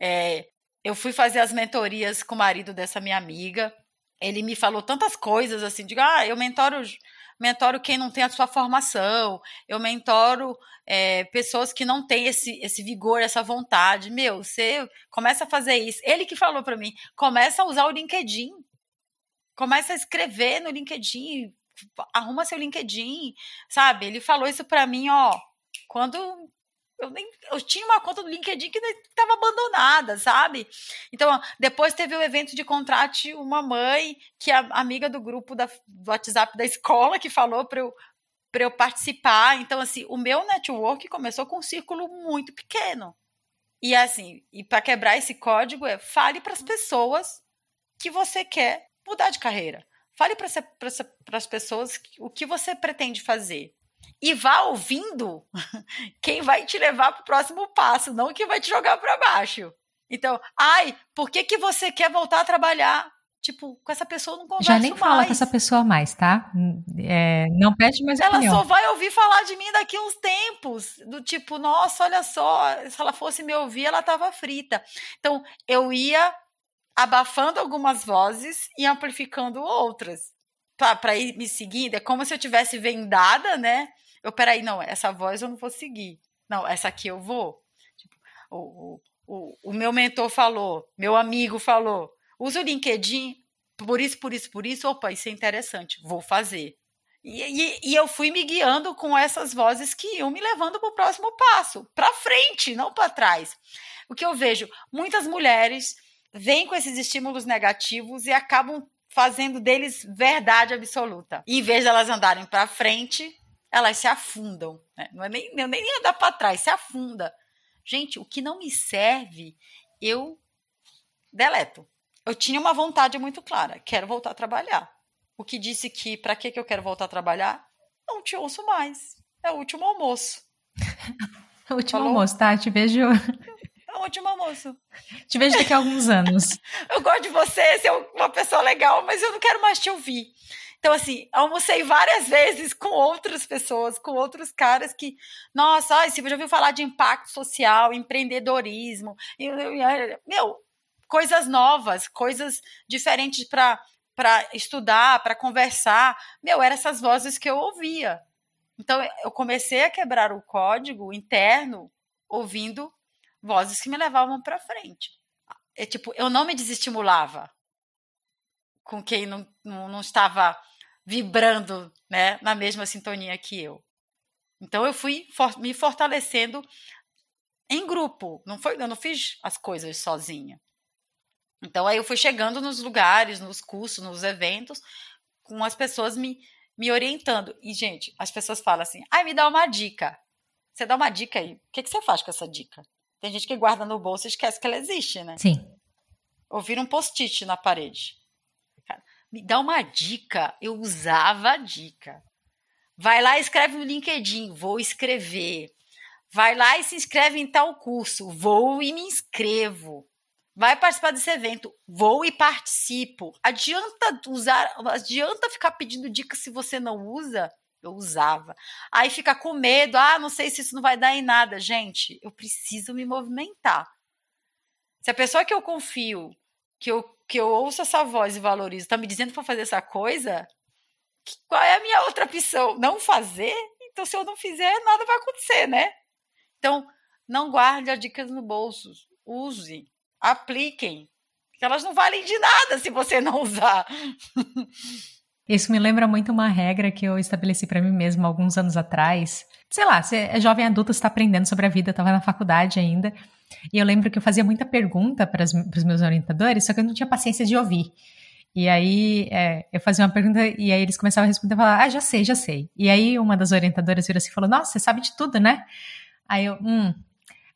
É, eu fui fazer as mentorias com o marido dessa minha amiga. Ele me falou tantas coisas assim, digo, ah, eu mentoro, mentoro quem não tem a sua formação, eu mentoro é, pessoas que não têm esse, esse vigor, essa vontade. Meu, você começa a fazer isso. Ele que falou para mim, começa a usar o LinkedIn. Começa a escrever no LinkedIn, arruma seu LinkedIn, sabe? Ele falou isso para mim, ó, quando eu nem eu tinha uma conta do LinkedIn que estava abandonada, sabe? Então, depois teve o evento de contrate uma mãe, que é amiga do grupo da, do WhatsApp da escola, que falou para eu, eu participar. Então, assim, o meu network começou com um círculo muito pequeno. E assim, e para quebrar esse código é fale para as pessoas que você quer mudar de carreira. Fale para as pessoas o que você pretende fazer e vá ouvindo quem vai te levar para o próximo passo, não quem vai te jogar para baixo. Então, ai, por que, que você quer voltar a trabalhar? Tipo, com essa pessoa não converso Já nem mais. fala com essa pessoa mais, tá? É, não pede mais Ela opinião. só vai ouvir falar de mim daqui uns tempos. Do tipo, nossa, olha só, se ela fosse me ouvir, ela tava frita. Então, eu ia abafando algumas vozes e amplificando outras. Para ir me seguindo. É como se eu tivesse vendada, né? Eu, peraí, não, essa voz eu não vou seguir. Não, essa aqui eu vou. Tipo, o, o, o meu mentor falou, meu amigo falou, usa o LinkedIn por isso, por isso, por isso. Opa, isso é interessante, vou fazer. E, e, e eu fui me guiando com essas vozes que iam me levando para o próximo passo, para frente, não para trás. O que eu vejo, muitas mulheres vêm com esses estímulos negativos e acabam fazendo deles verdade absoluta. E em vez de elas andarem para frente, elas se afundam. Né? Não é nem, nem, nem andar para trás, se afunda. Gente, o que não me serve, eu deleto. Eu tinha uma vontade muito clara, quero voltar a trabalhar. O que disse que para que, que eu quero voltar a trabalhar? Não te ouço mais. É o último almoço. o último Falou? almoço, tá? Te vejo. O último almoço. Te vejo daqui a alguns anos. eu gosto de você, você é uma pessoa legal, mas eu não quero mais te ouvir. Então, assim, almocei várias vezes com outras pessoas, com outros caras que, nossa, ai, você já ouviu falar de impacto social, empreendedorismo. Meu, coisas novas, coisas diferentes para para estudar, para conversar. Meu, eram essas vozes que eu ouvia. Então eu comecei a quebrar o código interno ouvindo vozes que me levavam para frente. É tipo, eu não me desestimulava com quem não, não, não estava vibrando, né, na mesma sintonia que eu. Então eu fui for, me fortalecendo em grupo. Não foi, eu não fiz as coisas sozinha. Então aí eu fui chegando nos lugares, nos cursos, nos eventos, com as pessoas me, me orientando. E, gente, as pessoas falam assim: ai, ah, me dá uma dica. Você dá uma dica aí. O que, que você faz com essa dica? Tem gente que guarda no bolso e esquece que ela existe, né? Sim. Ouvir um post-it na parede. Cara, me dá uma dica. Eu usava a dica. Vai lá e escreve no LinkedIn. Vou escrever. Vai lá e se inscreve em tal curso. Vou e me inscrevo vai participar desse evento, vou e participo. Adianta usar, adianta ficar pedindo dicas se você não usa? Eu usava. Aí fica com medo, ah, não sei se isso não vai dar em nada. Gente, eu preciso me movimentar. Se a pessoa que eu confio, que eu, que eu ouço essa voz e valorizo, está me dizendo para fazer essa coisa, qual é a minha outra opção? Não fazer? Então, se eu não fizer, nada vai acontecer, né? Então, não guarde as dicas no bolso. Use apliquem. Elas não valem de nada se você não usar. Isso me lembra muito uma regra que eu estabeleci para mim mesma alguns anos atrás. Sei lá, você é jovem adulto, está aprendendo sobre a vida, estava na faculdade ainda. E eu lembro que eu fazia muita pergunta para os meus orientadores, só que eu não tinha paciência de ouvir. E aí é, eu fazia uma pergunta e aí eles começavam a responder e falar, ah, já sei, já sei. E aí uma das orientadoras virou assim e falou, nossa, você sabe de tudo, né? Aí eu, hum,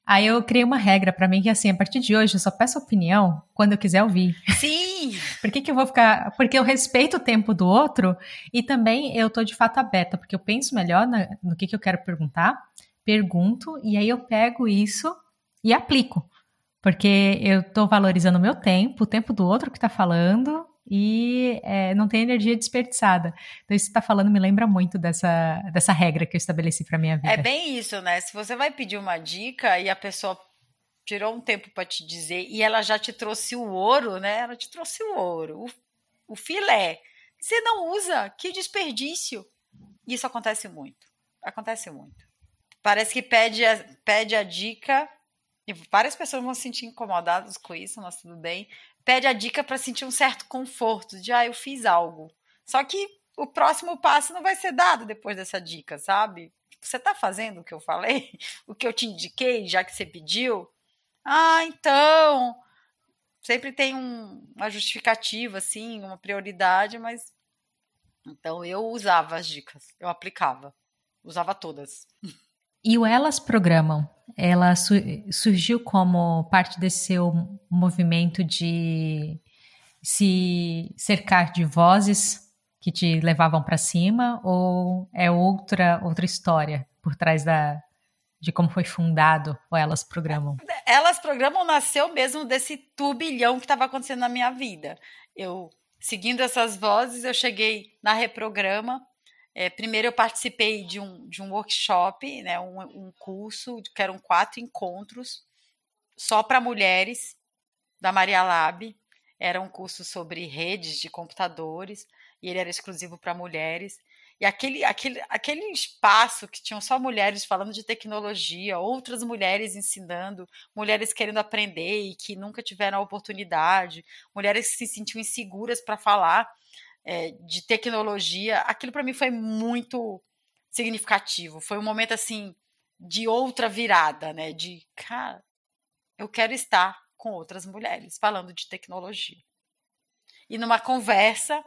Aí eu criei uma regra para mim que assim, a partir de hoje eu só peço opinião quando eu quiser ouvir. Sim! Por que, que eu vou ficar. Porque eu respeito o tempo do outro e também eu tô de fato aberta, porque eu penso melhor na, no que, que eu quero perguntar, pergunto e aí eu pego isso e aplico. Porque eu tô valorizando o meu tempo, o tempo do outro que tá falando, e é, não tem energia desperdiçada. Então, isso que está falando me lembra muito dessa, dessa regra que eu estabeleci para minha vida. É bem isso, né? Se você vai pedir uma dica e a pessoa tirou um tempo para te dizer e ela já te trouxe o ouro, né? Ela te trouxe o ouro, o, o filé. Você não usa, que desperdício. Isso acontece muito. Acontece muito. Parece que pede a, pede a dica e várias pessoas vão se sentir incomodadas com isso, mas tudo bem pede a dica para sentir um certo conforto de, ah, eu fiz algo. Só que o próximo passo não vai ser dado depois dessa dica, sabe? Você está fazendo o que eu falei? O que eu te indiquei, já que você pediu? Ah, então. Sempre tem um, uma justificativa, assim, uma prioridade, mas. Então eu usava as dicas, eu aplicava, usava todas. E o Elas Programam, ela su surgiu como parte desse seu movimento de se cercar de vozes que te levavam para cima ou é outra outra história por trás da de como foi fundado o Elas Programam? Elas Programam nasceu mesmo desse turbilhão que estava acontecendo na minha vida. Eu seguindo essas vozes, eu cheguei na Reprograma. É, primeiro eu participei de um, de um workshop, né, um, um curso, que eram quatro encontros, só para mulheres, da Maria Lab. Era um curso sobre redes de computadores, e ele era exclusivo para mulheres. E aquele, aquele, aquele espaço que tinham só mulheres falando de tecnologia, outras mulheres ensinando, mulheres querendo aprender e que nunca tiveram a oportunidade, mulheres que se sentiam inseguras para falar é, de tecnologia, aquilo para mim foi muito significativo. Foi um momento assim de outra virada, né? De cara, eu quero estar com outras mulheres falando de tecnologia. E numa conversa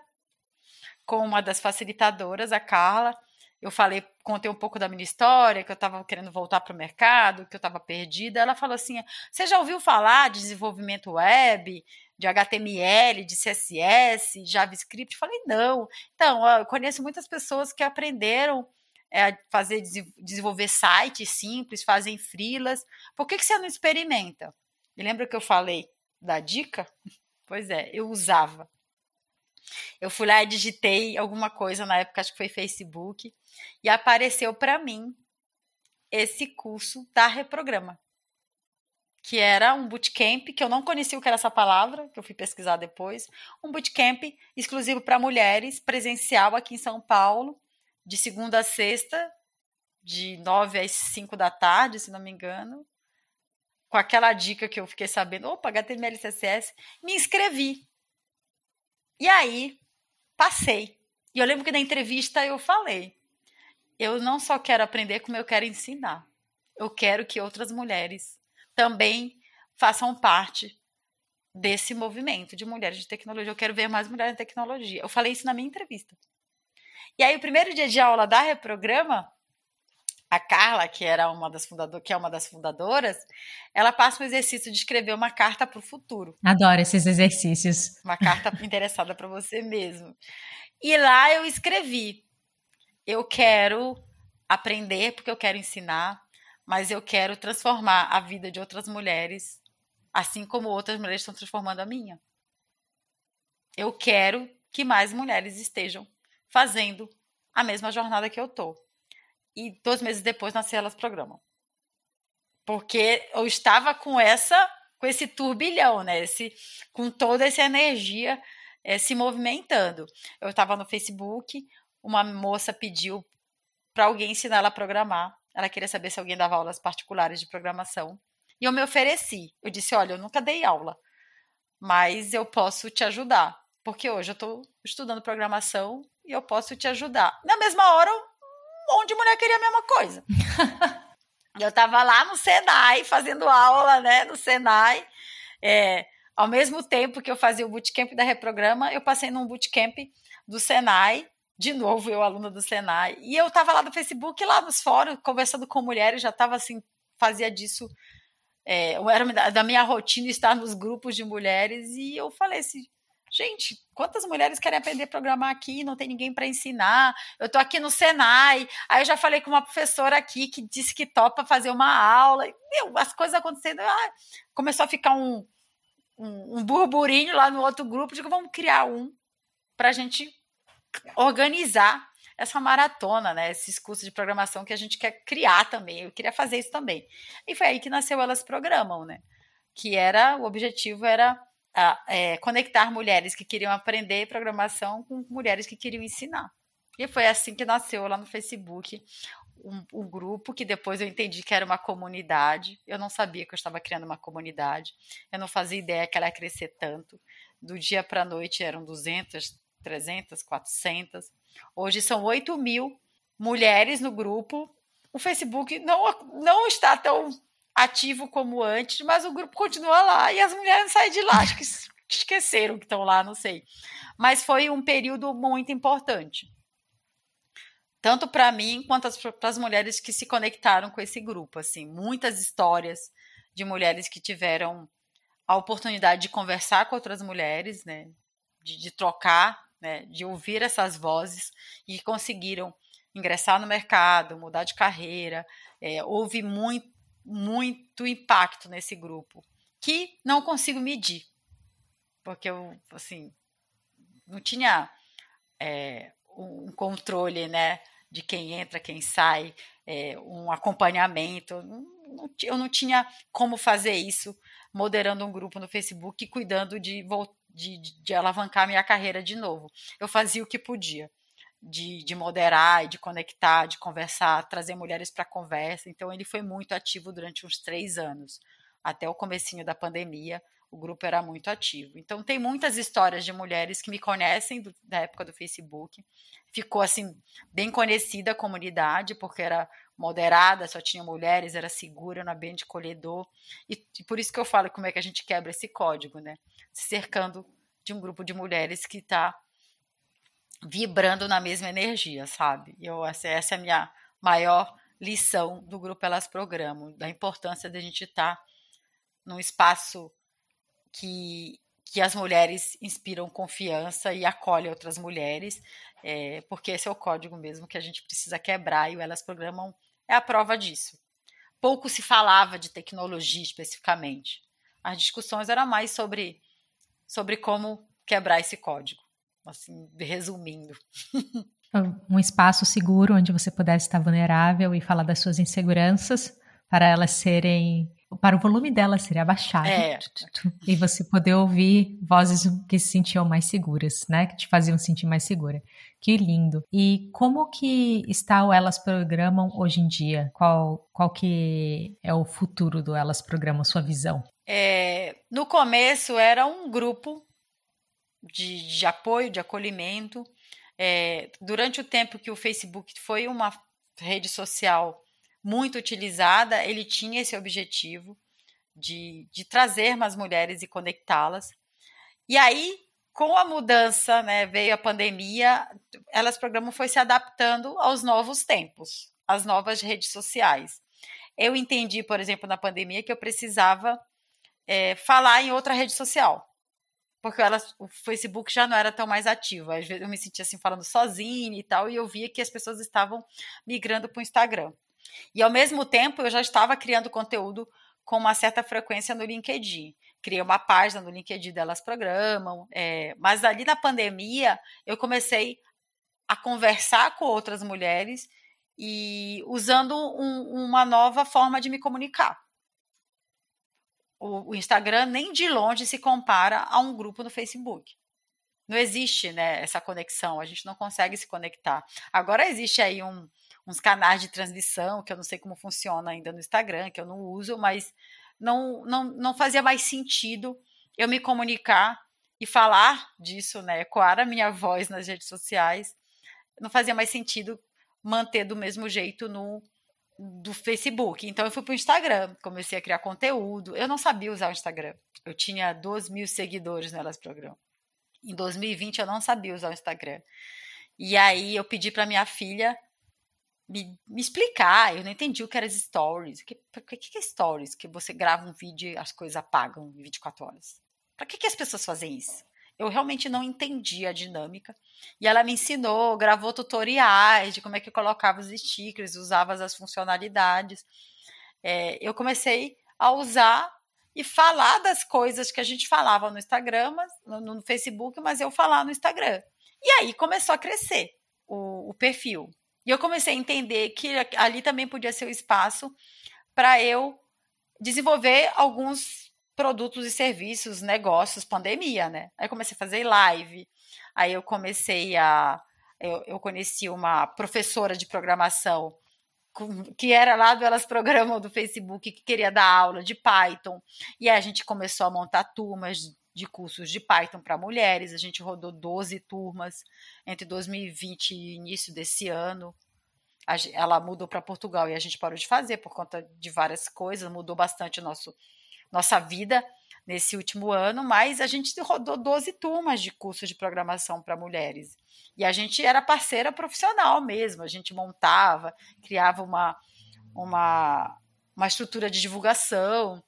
com uma das facilitadoras, a Carla. Eu falei, contei um pouco da minha história, que eu estava querendo voltar para o mercado, que eu estava perdida. Ela falou assim: Você já ouviu falar de desenvolvimento web, de HTML, de CSS, JavaScript? Eu falei: Não. Então, eu conheço muitas pessoas que aprenderam a é, fazer desenvolver sites simples, fazem frilas. Por que, que você não experimenta? E lembra que eu falei da dica? Pois é, eu usava eu fui lá e digitei alguma coisa na época, acho que foi Facebook, e apareceu para mim esse curso da Reprograma, que era um bootcamp, que eu não conhecia o que era essa palavra, que eu fui pesquisar depois, um bootcamp exclusivo para mulheres, presencial aqui em São Paulo, de segunda a sexta, de nove às cinco da tarde, se não me engano, com aquela dica que eu fiquei sabendo, opa, HTML, CSS, me inscrevi. E aí, passei. E eu lembro que na entrevista eu falei: eu não só quero aprender, como eu quero ensinar. Eu quero que outras mulheres também façam parte desse movimento de mulheres de tecnologia. Eu quero ver mais mulheres em tecnologia. Eu falei isso na minha entrevista. E aí, o primeiro dia de aula da Reprograma, a Carla, que era uma das fundadoras, que é uma das fundadoras, ela passa o exercício de escrever uma carta para o futuro. Adoro esses exercícios. Uma carta interessada para você mesmo. E lá eu escrevi: eu quero aprender porque eu quero ensinar, mas eu quero transformar a vida de outras mulheres, assim como outras mulheres estão transformando a minha. Eu quero que mais mulheres estejam fazendo a mesma jornada que eu tô e dois meses depois nasceu Elas Programam. Porque eu estava com essa, com esse turbilhão, né? Esse, com toda essa energia é, se movimentando. Eu estava no Facebook, uma moça pediu para alguém ensinar ela a programar. Ela queria saber se alguém dava aulas particulares de programação. E eu me ofereci. Eu disse: Olha, eu nunca dei aula, mas eu posso te ajudar. Porque hoje eu estou estudando programação e eu posso te ajudar. Na mesma hora, monte de mulher queria a mesma coisa. eu estava lá no Senai, fazendo aula, né, no Senai. É, ao mesmo tempo que eu fazia o bootcamp da Reprograma, eu passei num bootcamp do Senai, de novo eu aluna do Senai, e eu estava lá no Facebook, lá nos fóruns, conversando com mulheres, já estava assim, fazia disso, é, era da minha rotina estar nos grupos de mulheres, e eu falei assim, Gente, quantas mulheres querem aprender a programar aqui? Não tem ninguém para ensinar. Eu estou aqui no Senai. Aí eu já falei com uma professora aqui que disse que topa fazer uma aula. Meu, as coisas acontecendo. Ah, começou a ficar um, um, um burburinho lá no outro grupo. Digo, vamos criar um para a gente organizar essa maratona, né? Esses cursos de programação que a gente quer criar também. Eu queria fazer isso também. E foi aí que nasceu Elas Programam, né? Que era, o objetivo era a, é, conectar mulheres que queriam aprender programação com mulheres que queriam ensinar. E foi assim que nasceu lá no Facebook um, um, grupo que depois eu entendi que era uma comunidade. Eu não sabia que eu estava criando uma comunidade. Eu não fazia ideia que ela ia crescer tanto. Do dia para a noite eram 200, 300, 400. Hoje são 8 mil mulheres no grupo. O Facebook não, não está tão ativo como antes, mas o grupo continua lá e as mulheres saem de lá, acho que esqueceram que estão lá, não sei. Mas foi um período muito importante. Tanto para mim quanto para as mulheres que se conectaram com esse grupo, assim, muitas histórias de mulheres que tiveram a oportunidade de conversar com outras mulheres, né, de, de trocar, né, de ouvir essas vozes e conseguiram ingressar no mercado, mudar de carreira. É, houve muito muito impacto nesse grupo, que não consigo medir, porque eu, assim, não tinha é, um controle, né, de quem entra, quem sai, é, um acompanhamento. eu não tinha como fazer isso moderando um grupo no Facebook e cuidando de, de, de alavancar minha carreira de novo. Eu fazia o que podia. De, de, moderar, de conectar, de conversar, trazer mulheres para a conversa. Então ele foi muito ativo durante uns três anos, até o comecinho da pandemia, o grupo era muito ativo. Então tem muitas histórias de mulheres que me conhecem do, da época do Facebook. Ficou assim bem conhecida a comunidade porque era moderada, só tinha mulheres, era segura no ambiente colhedor. E, e por isso que eu falo como é que a gente quebra esse código, né? Se cercando de um grupo de mulheres que está vibrando na mesma energia, sabe? Eu essa, essa é a minha maior lição do grupo Elas Programam, da importância de a gente estar tá num espaço que, que as mulheres inspiram confiança e acolhem outras mulheres, é, porque esse é o código mesmo que a gente precisa quebrar e o Elas Programam é a prova disso. Pouco se falava de tecnologia especificamente. As discussões eram mais sobre, sobre como quebrar esse código, assim, resumindo. um espaço seguro onde você pudesse estar vulnerável e falar das suas inseguranças para elas serem para o volume dela ser abaixado é. e você poder ouvir vozes que se sentiam mais seguras, né? Que te faziam sentir mais segura. Que lindo. E como que está o Elas Programam hoje em dia? Qual, qual que é o futuro do Elas Programam, sua visão? É, no começo era um grupo de, de apoio, de acolhimento. É, durante o tempo que o Facebook foi uma rede social muito utilizada, ele tinha esse objetivo de, de trazer mais mulheres e conectá-las. E aí, com a mudança, né, veio a pandemia, elas programa foi se adaptando aos novos tempos, às novas redes sociais. Eu entendi, por exemplo, na pandemia, que eu precisava é, falar em outra rede social. Porque elas, o Facebook já não era tão mais ativo. Às vezes eu me sentia assim falando sozinha e tal, e eu via que as pessoas estavam migrando para o Instagram. E ao mesmo tempo, eu já estava criando conteúdo com uma certa frequência no LinkedIn. Criei uma página no LinkedIn delas programam, é, mas ali na pandemia eu comecei a conversar com outras mulheres e usando um, uma nova forma de me comunicar. O, o, Instagram nem de longe se compara a um grupo no Facebook. Não existe né, essa conexão, a gente não consegue se conectar. Agora existe aí um, uns canais de transmissão, que eu não sei como funciona ainda no Instagram, que eu não uso, mas não, não, não fazia mais sentido eu me comunicar e falar disso, né? Ecoar a minha voz nas redes sociais. Não fazia mais sentido manter do mesmo jeito no do Facebook. Então eu fui para o Instagram, comecei a criar conteúdo. Eu não sabia usar o Instagram. Eu tinha 2 mil seguidores nelas programa. Em 2020 eu não sabia usar o Instagram. E aí eu pedi para minha filha me, me, explicar. Eu não entendi o que era as stories. O que, que, que é stories? Que você grava um vídeo e as coisas apagam em 24 horas. Para que, que as pessoas fazem isso? Eu realmente não entendi a dinâmica. E ela me ensinou, gravou tutoriais de como é que colocava os stickers, usava as funcionalidades. É, eu comecei a usar e falar das coisas que a gente falava no Instagram, no, no Facebook, mas eu falar no Instagram. E aí começou a crescer o, o perfil. E eu comecei a entender que ali também podia ser o espaço para eu desenvolver alguns produtos e serviços, negócios, pandemia, né? Aí comecei a fazer live, aí eu comecei a. Eu, eu conheci uma professora de programação que era lá do Elas Programam do Facebook, que queria dar aula de Python, e aí a gente começou a montar turmas de cursos de Python para mulheres. A gente rodou 12 turmas entre 2020 e início desse ano. ela mudou para Portugal e a gente parou de fazer por conta de várias coisas, mudou bastante nosso, nossa vida nesse último ano, mas a gente rodou 12 turmas de cursos de programação para mulheres. E a gente era parceira profissional mesmo, a gente montava, criava uma, uma, uma estrutura de divulgação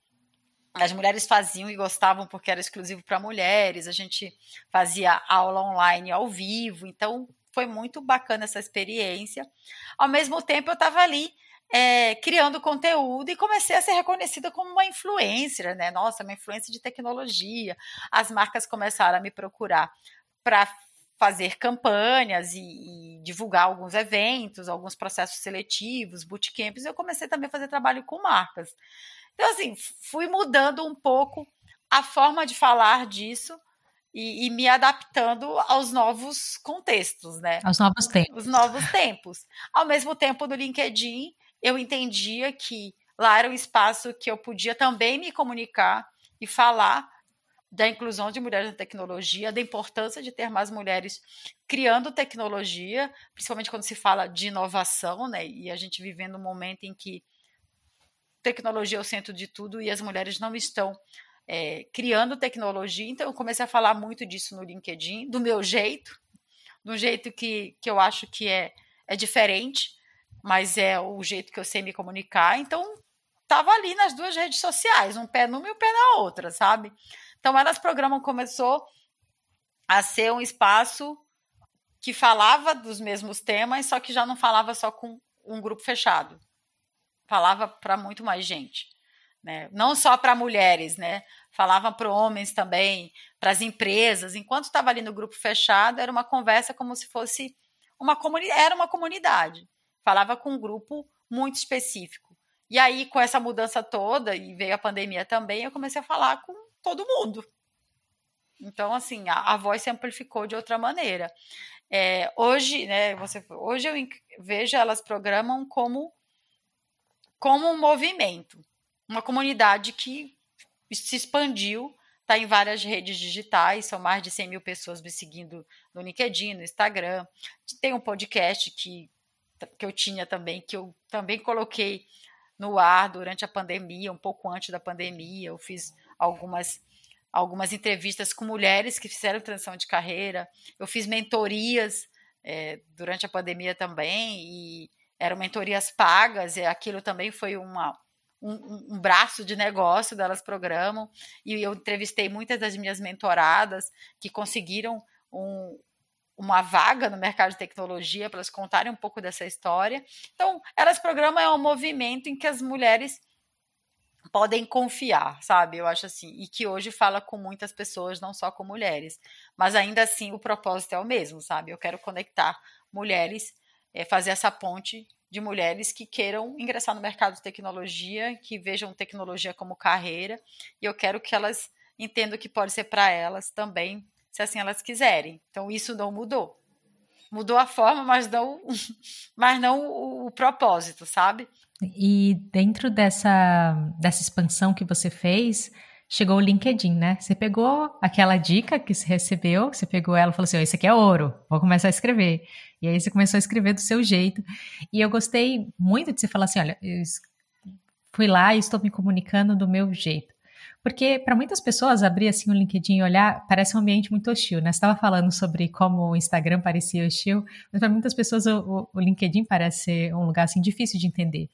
as mulheres faziam e gostavam porque era exclusivo para mulheres, a gente fazia aula online ao vivo, então foi muito bacana essa experiência. Ao mesmo tempo, eu estava ali é, criando conteúdo e comecei a ser reconhecida como uma influencer, né? Nossa, uma influência de tecnologia. As marcas começaram a me procurar para fazer campanhas e, e, divulgar alguns eventos, alguns processos seletivos, bootcamps, eu comecei também a fazer trabalho com marcas. Então, assim, fui mudando um pouco a forma de falar disso e, e me adaptando aos novos contextos, né? Aos novos tempos. Os novos tempos. Ao mesmo tempo, no LinkedIn, eu entendia que lá era um espaço que eu podia também me comunicar e falar da inclusão de mulheres na tecnologia, da importância de ter mais mulheres criando tecnologia, principalmente quando se fala de inovação, né? E a gente vivendo um momento em que tecnologia é o centro de tudo e as mulheres não estão é, criando tecnologia. Então, eu comecei a falar muito disso no LinkedIn, do meu jeito, do jeito que, que eu acho que é, é diferente, mas é o jeito que eu sei me comunicar. Então, estava ali nas duas redes sociais, um pé numa e um pé na outra, sabe? Então, Elas Programam começou a ser um espaço que falava dos mesmos temas, só que já não falava só com um grupo fechado. Falava para muito mais gente. Né? Não só para mulheres, né? Falava para homens também, para as empresas. Enquanto estava ali no grupo fechado, era uma conversa como se fosse uma comunidade, era uma comunidade. Falava com um grupo muito específico. E aí, com essa mudança toda, e veio a pandemia também, eu comecei a falar com todo mundo. Então, assim, a, a voz se amplificou de outra maneira. É, hoje, né, você, hoje eu vejo elas programam como, como um movimento, uma comunidade que se expandiu, está em várias redes digitais, são mais de 100 mil pessoas me seguindo no LinkedIn, no Instagram. Tem um podcast que, que eu tinha também, que eu também coloquei no ar durante a pandemia, um pouco antes da pandemia. Eu fiz algumas algumas entrevistas com mulheres que fizeram transição de carreira. Eu fiz mentorias é, durante a pandemia também e eram mentorias pagas. E aquilo também foi uma, um, um, braço de negócio delas programam. E eu entrevistei muitas das minhas mentoradas que conseguiram um, uma vaga no mercado de tecnologia para elas contarem um pouco dessa história. Então, elas programam é um movimento em que as mulheres podem confiar, sabe? Eu acho assim, e que hoje fala com muitas pessoas, não só com mulheres, mas ainda assim o propósito é o mesmo, sabe? Eu quero conectar mulheres, é, fazer essa ponte de mulheres que queiram ingressar no mercado de tecnologia, que vejam tecnologia como carreira, e eu quero que elas entendam que pode ser para elas também, se assim elas quiserem. Então isso não mudou. Mudou a forma, mas não, mas não o, o propósito, sabe? E dentro dessa, dessa expansão que você fez, chegou o LinkedIn, né? Você pegou aquela dica que você recebeu, você pegou ela e falou assim: oh, Isso aqui é ouro, vou começar a escrever. E aí você começou a escrever do seu jeito. E eu gostei muito de você falar assim: Olha, eu fui lá e estou me comunicando do meu jeito. Porque para muitas pessoas abrir assim o LinkedIn e olhar parece um ambiente muito hostil, né? Você estava falando sobre como o Instagram parecia hostil, mas para muitas pessoas o, o, LinkedIn parece ser um lugar assim difícil de entender.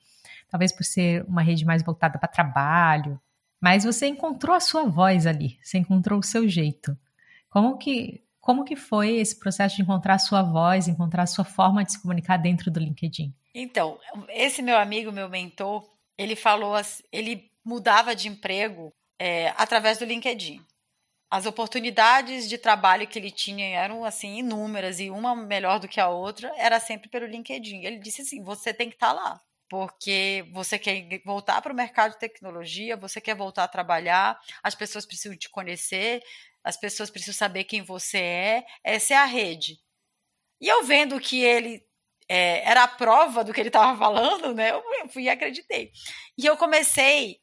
Talvez por ser uma rede mais voltada para trabalho, mas você encontrou a sua voz ali, você encontrou o seu jeito. Como que como que foi esse processo de encontrar a sua voz, encontrar a sua forma de se comunicar dentro do LinkedIn? Então, esse meu amigo, meu mentor, ele falou, ele mudava de emprego é, através do LinkedIn. As oportunidades de trabalho que ele tinha eram assim inúmeras e uma melhor do que a outra era sempre pelo LinkedIn. Ele disse assim: você tem que estar tá lá, porque você quer voltar para o mercado de tecnologia, você quer voltar a trabalhar, as pessoas precisam te conhecer, as pessoas precisam saber quem você é. Essa é a rede. E eu vendo que ele é, era a prova do que ele estava falando, né? Eu fui e acreditei. E eu comecei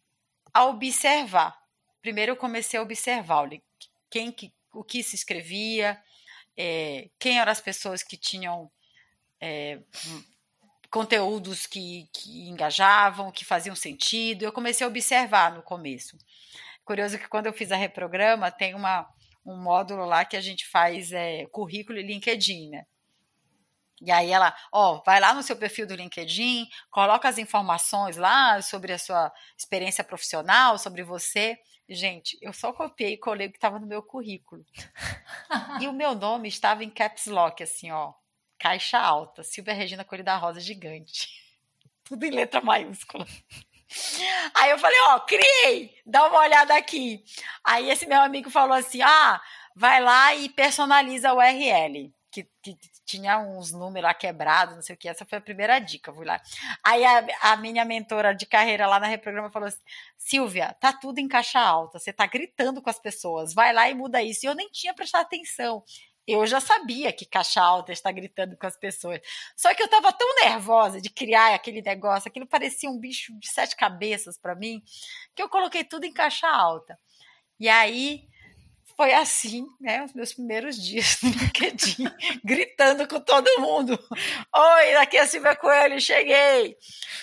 a observar primeiro eu comecei a observar quem que, o que se escrevia, é, quem eram as pessoas que tinham é, conteúdos que, que engajavam, que faziam sentido. Eu comecei a observar no começo. Curioso que quando eu fiz a reprograma, tem uma, um módulo lá que a gente faz é, currículo e LinkedIn, né? E aí ela, ó, vai lá no seu perfil do LinkedIn, coloca as informações lá sobre a sua experiência profissional, sobre você. Gente, eu só copiei e colei o que estava no meu currículo. e o meu nome estava em caps lock, assim, ó. Caixa alta, Silvia Regina Coelho da Rosa Gigante. Tudo em letra maiúscula. Aí eu falei, ó, criei, dá uma olhada aqui. Aí esse meu amigo falou assim: ah, vai lá e personaliza o URL que, que, tinha uns números lá quebrados, não sei o que. Essa foi a primeira dica, fui lá. Aí a, a, minha mentora de carreira lá na Reprograma falou assim: Silvia, tá tudo em caixa alta, você tá gritando com as pessoas, vai lá e muda isso. E eu nem tinha prestado atenção. Eu já sabia que caixa alta está gritando com as pessoas. Só que eu estava tão nervosa de criar aquele negócio, aquilo parecia um bicho de sete cabeças para mim, que eu coloquei tudo em caixa alta. E aí foi assim, né, os meus primeiros dias no LinkedIn, gritando com todo mundo. Oi, aqui é a Silvia Coelho, cheguei.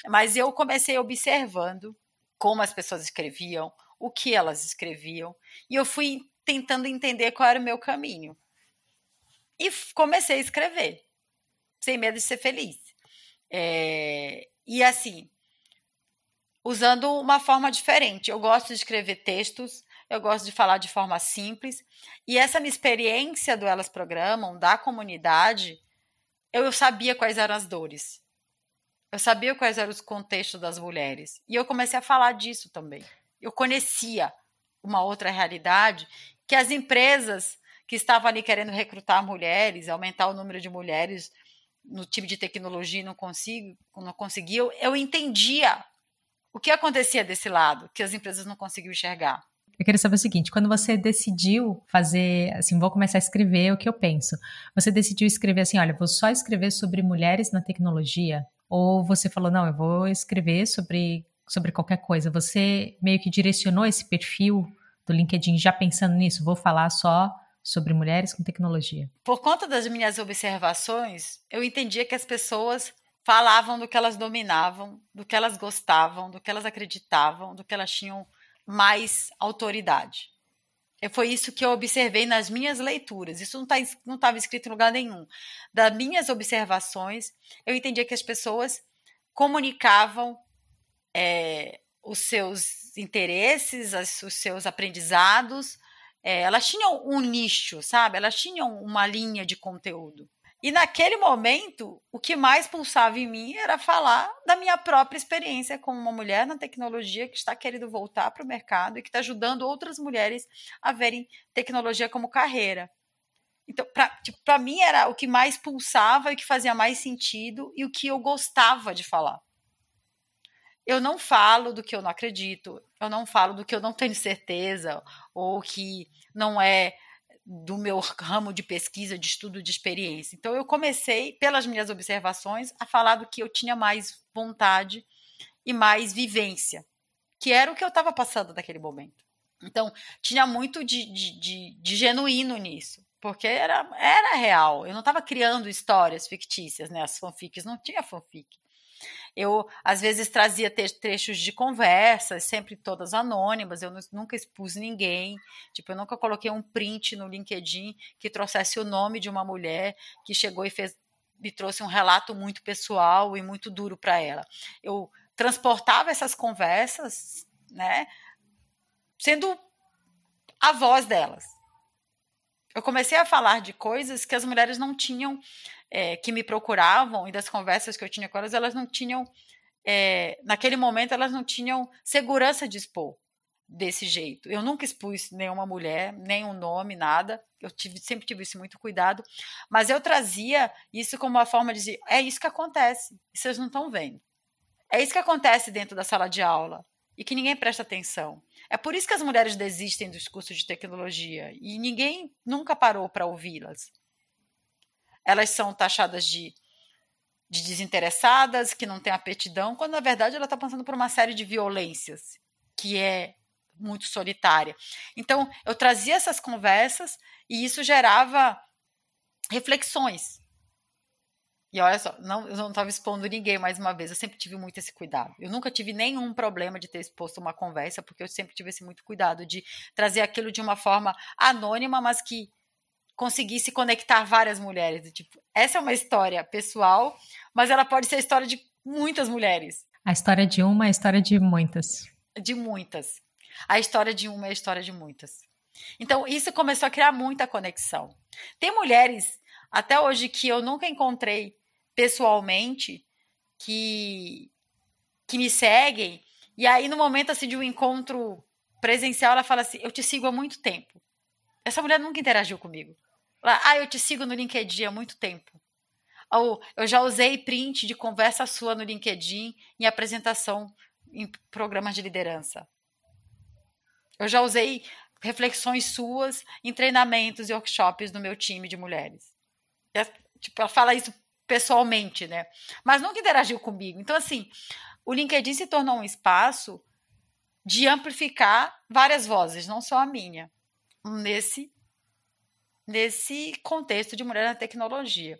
Mas eu comecei observando como as pessoas escreviam, o que elas escreviam, e eu fui tentando entender qual era o meu caminho. E comecei a escrever, sem medo de ser feliz. É, e assim, usando uma forma diferente. Eu gosto de escrever textos eu gosto de falar de forma simples. E essa minha experiência do Elas Programam, da comunidade, eu sabia quais eram as dores. Eu sabia quais eram os contextos das mulheres. E eu comecei a falar disso também. Eu conhecia uma outra realidade que as empresas que estavam ali querendo recrutar mulheres, aumentar o número de mulheres no time de tecnologia não consigo, não conseguiam, eu entendia o que acontecia desse lado, que as empresas não conseguiam enxergar. Eu queria saber o seguinte: quando você decidiu fazer, assim, vou começar a escrever o que eu penso, você decidiu escrever assim, olha, vou só escrever sobre mulheres na tecnologia? Ou você falou, não, eu vou escrever sobre, sobre qualquer coisa? Você meio que direcionou esse perfil do LinkedIn já pensando nisso? Vou falar só sobre mulheres com tecnologia? Por conta das minhas observações, eu entendia que as pessoas falavam do que elas dominavam, do que elas gostavam, do que elas acreditavam, do que elas tinham mais autoridade. E foi isso que eu observei nas minhas leituras. Isso não tá estava escrito em lugar nenhum. Das minhas observações, eu entendia que as pessoas comunicavam é, os seus interesses, as, os seus aprendizados. É, elas tinham um nicho, sabe? Elas tinham uma linha de conteúdo. E naquele momento, o que mais pulsava em mim era falar da minha própria experiência como uma mulher na tecnologia que está querendo voltar para o mercado e que está ajudando outras mulheres a verem tecnologia como carreira. Então, para tipo, mim, era o que mais pulsava e o que fazia mais sentido e o que eu gostava de falar. Eu não falo do que eu não acredito, eu não falo do que eu não tenho certeza, ou que não é do meu ramo de pesquisa, de estudo de experiência. Então, eu comecei, pelas minhas observações, a falar do que eu tinha mais vontade e mais vivência, que era o que eu estava passando naquele momento. Então, tinha muito de, de, de, de genuíno nisso, porque era, era real. Eu não estava criando histórias fictícias, né? As fanfics não tinha fanfic. Eu, às vezes, trazia trechos de conversas, sempre todas anônimas, eu nunca expus ninguém. Tipo, eu nunca coloquei um print no LinkedIn que trouxesse o nome de uma mulher que chegou e fez, me trouxe um relato muito pessoal e muito duro para ela. Eu transportava essas conversas, né, sendo a voz delas. Eu comecei a falar de coisas que as mulheres não tinham é, que me procuravam e das conversas que eu tinha com elas, elas não tinham, é, naquele momento, elas não tinham segurança de expor desse jeito. Eu nunca expus nenhuma mulher, nem um nome, nada. Eu tive, sempre tive isso muito cuidado, mas eu trazia isso como uma forma de dizer: é isso que acontece, vocês não estão vendo. É isso que acontece dentro da sala de aula e que ninguém presta atenção. É por isso que as mulheres desistem dos cursos de tecnologia e ninguém nunca parou para ouvi-las elas são taxadas de, de desinteressadas, que não têm aptidão, quando na verdade ela está passando por uma série de violências, que é muito solitária. Então, eu trazia essas conversas e isso gerava reflexões. E olha só, não, eu não estava expondo ninguém mais uma vez, eu sempre tive muito esse cuidado. Eu nunca tive nenhum problema de ter exposto uma conversa, porque eu sempre tive esse muito cuidado de trazer aquilo de uma forma anônima, mas que conseguisse conectar várias mulheres. Tipo, essa é uma história pessoal, mas ela pode ser a história de muitas mulheres. A história de uma é a história de muitas. De muitas. A história de uma é a história de muitas. Então, isso começou a criar muita conexão. Tem mulheres, até hoje, que eu nunca encontrei pessoalmente, que, que me seguem, e aí, no momento assim, de um encontro presencial, ela fala assim: Eu te sigo há muito tempo. Essa mulher nunca interagiu comigo. Ah, eu te sigo no LinkedIn há muito tempo. Ou eu já usei print de conversa sua no LinkedIn em apresentação em programas de liderança. Eu já usei reflexões suas em treinamentos e workshops no meu time de mulheres. É, tipo, ela fala isso pessoalmente, né? Mas nunca interagiu comigo. Então, assim, o LinkedIn se tornou um espaço de amplificar várias vozes, não só a minha, nesse nesse contexto de mulher na tecnologia.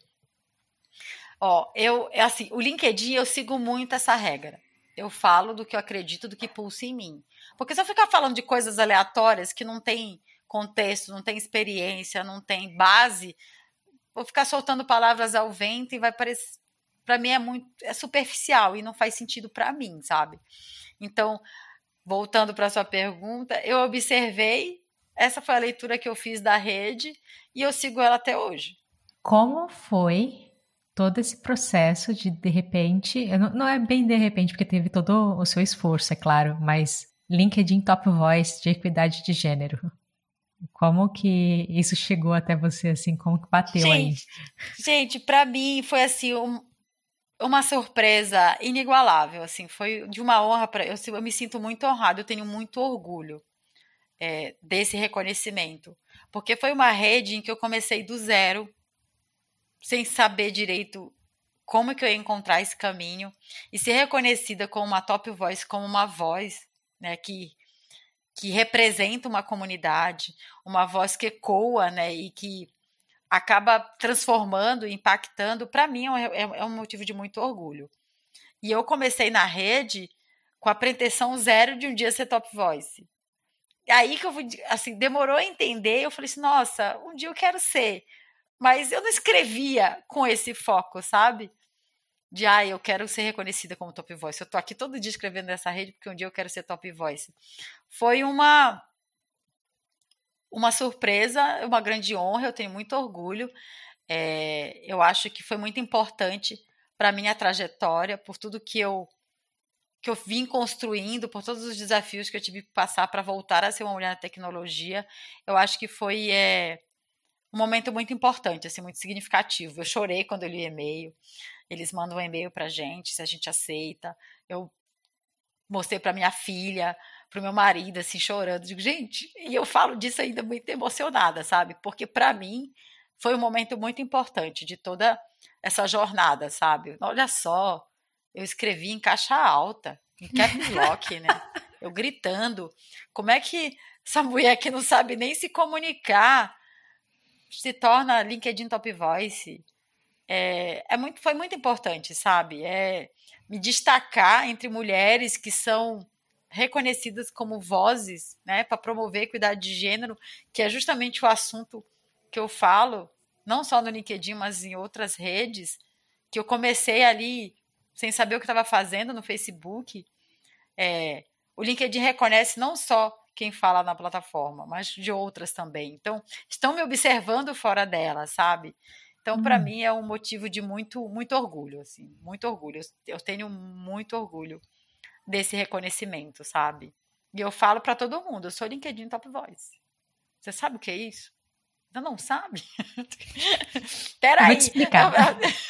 Ó, eu é assim, o LinkedIn eu sigo muito essa regra. Eu falo do que eu acredito, do que pulsa em mim. Porque se eu ficar falando de coisas aleatórias que não tem contexto, não tem experiência, não tem base, vou ficar soltando palavras ao vento e vai parecer para mim é muito é superficial e não faz sentido para mim, sabe? Então, voltando para sua pergunta, eu observei, essa foi a leitura que eu fiz da rede e eu sigo ela até hoje. Como foi todo esse processo de de repente, não, não é bem de repente porque teve todo o seu esforço, é claro, mas LinkedIn Top Voice de equidade de gênero. Como que isso chegou até você, assim, como que bateu gente, aí? Gente, para mim foi assim um, uma surpresa inigualável, assim, foi de uma honra para eu, eu me sinto muito honrado, eu tenho muito orgulho é, desse reconhecimento, porque foi uma rede em que eu comecei do zero, sem saber direito como que eu ia encontrar esse caminho e ser reconhecida como uma top voice, como uma voz, né, que que representa uma comunidade, uma voz que ecoa, né, e que acaba transformando, impactando, para mim é, é, é, um motivo de muito orgulho. E eu comecei na rede com a pretensão zero de um dia ser top voice. Aí que eu fui, assim, demorou a entender, eu falei assim, nossa, um dia eu quero ser. Mas eu não escrevia com esse foco, sabe? de ah, eu quero ser reconhecida como top voice. Eu tô aqui todo dia escrevendo nessa rede porque um dia eu quero ser top voice. Foi uma uma surpresa, uma grande honra, eu tenho muito orgulho. É, eu acho que foi muito importante para minha trajetória, por tudo que eu que eu vim construindo, por todos os desafios que eu tive que passar para voltar a ser uma mulher na tecnologia. Eu acho que foi é, um momento muito importante, assim, muito significativo. Eu chorei quando eu li o e-mail. Eles mandam um e-mail para gente, se a gente aceita. Eu mostrei para minha filha, para o meu marido, assim, chorando. Digo, gente, e eu falo disso ainda muito emocionada, sabe? Porque para mim foi um momento muito importante de toda essa jornada, sabe? Olha só, eu escrevi em caixa alta, em cap lock, né? Eu gritando. Como é que essa mulher que não sabe nem se comunicar se torna LinkedIn Top Voice? é, é muito, foi muito importante, sabe? É me destacar entre mulheres que são reconhecidas como vozes, né, para promover equidade de gênero, que é justamente o assunto que eu falo, não só no LinkedIn, mas em outras redes, que eu comecei ali sem saber o que estava fazendo no Facebook. É, o LinkedIn reconhece não só quem fala na plataforma, mas de outras também. Então, estão me observando fora dela, sabe? Então, para hum. mim, é um motivo de muito, muito orgulho, assim, muito orgulho. Eu tenho muito orgulho desse reconhecimento, sabe? E eu falo para todo mundo, eu sou LinkedIn Top Voice. Você sabe o que é isso? Você não sabe? Peraí. Vou te explicar.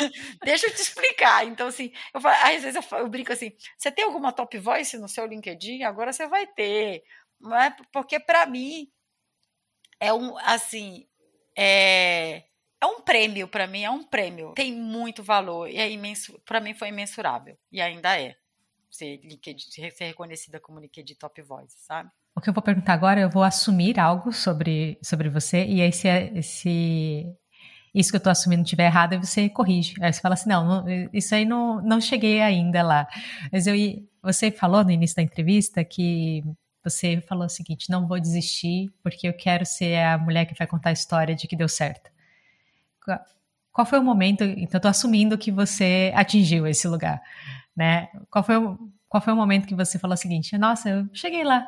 deixa eu te explicar. Então, assim, eu falo, às vezes eu, eu, brinco assim: você tem alguma top voice no seu LinkedIn? Agora você vai ter. Não é? Porque, para mim, é um, assim, é, é um prêmio para mim, é um prêmio. Tem muito valor e é imenso, para mim foi imensurável e ainda é. Ser, LinkedIn, ser reconhecida como LinkedIn Top Voice, sabe? Que eu vou perguntar agora, eu vou assumir algo sobre, sobre você e aí se, se isso que eu estou assumindo estiver errado, você corrige. Aí você fala assim, não, não, isso aí não, não cheguei ainda lá. Mas eu, você falou no início da entrevista que você falou o seguinte, não vou desistir porque eu quero ser a mulher que vai contar a história de que deu certo. Qual foi o momento? Então, estou assumindo que você atingiu esse lugar, né? Qual foi o, qual foi o momento que você falou o seguinte? Nossa, eu cheguei lá.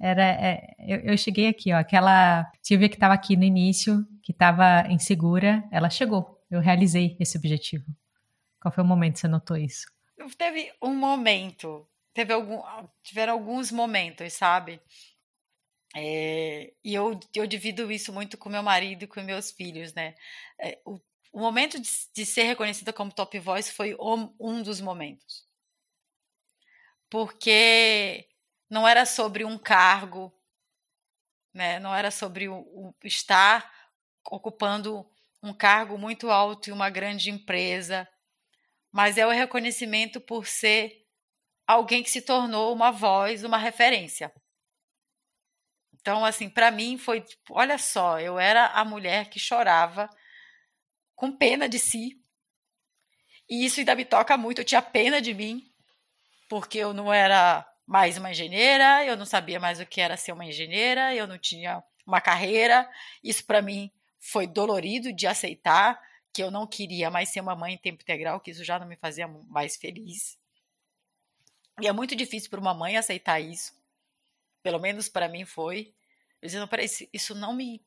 Era, é, eu, eu, cheguei aqui, ó. Aquela Silvia que estava aqui no início, que estava insegura, ela chegou. Eu realizei esse objetivo. Qual foi o momento que você notou isso? Teve um momento, teve algum, tiveram alguns momentos, sabe? É, e eu, eu divido isso muito com meu marido e com meus filhos, né? É, o, o, momento de, de, ser reconhecida como top voice foi um, um dos momentos. Porque não era sobre um cargo, né? não era sobre o, o estar ocupando um cargo muito alto em uma grande empresa, mas é o reconhecimento por ser alguém que se tornou uma voz, uma referência. Então, assim, para mim foi, tipo, olha só, eu era a mulher que chorava com pena de si. E isso ainda me toca muito, eu tinha pena de mim, porque eu não era mais uma engenheira, eu não sabia mais o que era ser uma engenheira, eu não tinha uma carreira. Isso para mim foi dolorido de aceitar que eu não queria mais ser uma mãe em tempo integral, que isso já não me fazia mais feliz. E é muito difícil para uma mãe aceitar isso. Pelo menos para mim foi. Eu não, peraí, isso não me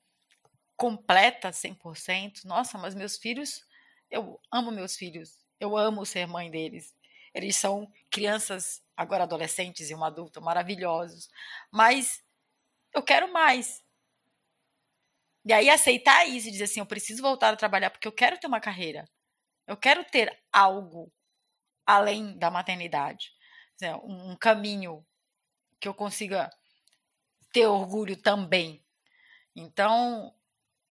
completa 100%. Nossa, mas meus filhos, eu amo meus filhos. Eu amo ser mãe deles. Eles são crianças, agora adolescentes e um adulto maravilhosos. Mas eu quero mais. E aí aceitar isso e dizer assim, eu preciso voltar a trabalhar porque eu quero ter uma carreira. Eu quero ter algo além da maternidade. Um caminho que eu consiga ter orgulho também. Então,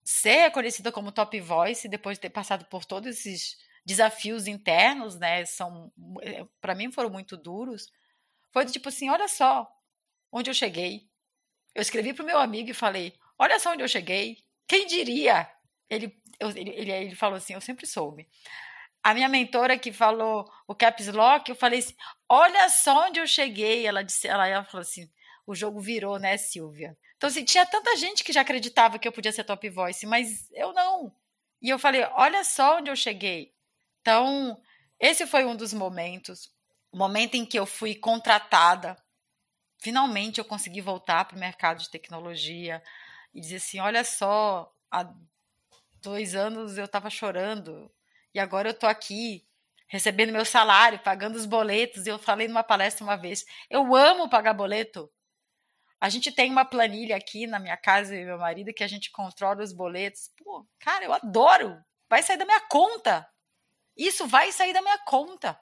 ser reconhecida como top voice depois de ter passado por todos esses desafios internos, né, são eh, para mim foram muito duros. Foi do tipo assim, olha só onde eu cheguei. Eu escrevi para o meu amigo e falei, olha só onde eu cheguei. Quem diria? Ele, ele, ele, ele falou assim: eu sempre soube. A minha mentora que falou o caps lock, eu falei assim: olha só onde eu cheguei. Ela disse, ela, ela falou assim: o jogo virou, né, Silvia? Então, assim, tinha tanta gente que já acreditava que eu podia ser top voice, mas eu não. E eu falei: olha só onde eu cheguei. Então, esse foi um dos momentos, o momento em que eu fui contratada. Finalmente eu consegui voltar para o mercado de tecnologia e dizer assim: olha só, há dois anos eu estava chorando e agora eu estou aqui recebendo meu salário, pagando os boletos. E eu falei numa palestra uma vez: eu amo pagar boleto. A gente tem uma planilha aqui na minha casa e meu marido que a gente controla os boletos. Pô, cara, eu adoro. Vai sair da minha conta. Isso vai sair da minha conta.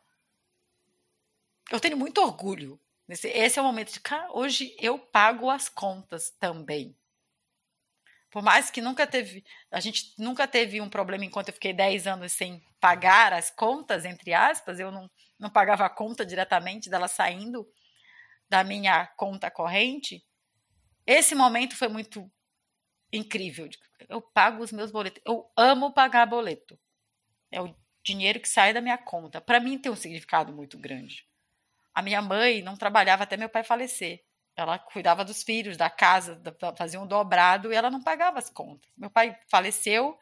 Eu tenho muito orgulho. Esse é o momento de, cara, hoje eu pago as contas também. Por mais que nunca teve, a gente nunca teve um problema enquanto eu fiquei 10 anos sem pagar as contas, entre aspas, eu não, não pagava a conta diretamente dela saindo da minha conta corrente. Esse momento foi muito incrível. Eu pago os meus boletos. Eu amo pagar boleto. É o dinheiro que sai da minha conta. Para mim tem um significado muito grande. A minha mãe não trabalhava até meu pai falecer. Ela cuidava dos filhos, da casa, fazia um dobrado e ela não pagava as contas. Meu pai faleceu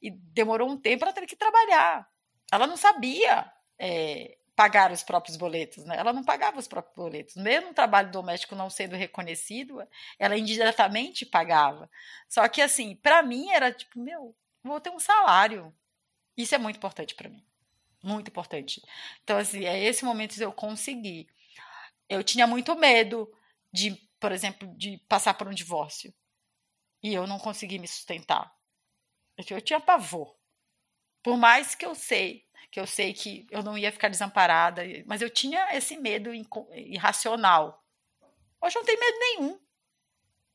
e demorou um tempo, ela teve que trabalhar. Ela não sabia é, pagar os próprios boletos, né? Ela não pagava os próprios boletos. Mesmo o trabalho doméstico não sendo reconhecido, ela indiretamente pagava. Só que, assim, para mim era tipo, meu, vou ter um salário. Isso é muito importante para mim. Muito importante. Então, assim, é esse momento que eu consegui. Eu tinha muito medo de, por exemplo, de passar por um divórcio. E eu não consegui me sustentar. Eu tinha pavor. Por mais que eu sei, que eu sei que eu não ia ficar desamparada, mas eu tinha esse medo irracional. Hoje eu não tenho medo nenhum.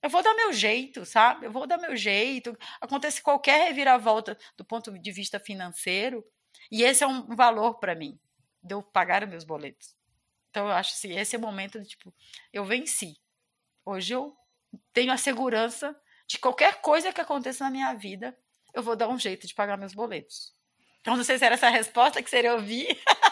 Eu vou dar meu jeito, sabe? Eu vou dar meu jeito. Acontece qualquer reviravolta do ponto de vista financeiro, e esse é um valor para mim, de eu pagar os meus boletos. Então eu acho assim, esse é o momento de tipo, eu venci. Hoje eu tenho a segurança de qualquer coisa que aconteça na minha vida, eu vou dar um jeito de pagar meus boletos. Então não sei se era essa a resposta que seria ouvir.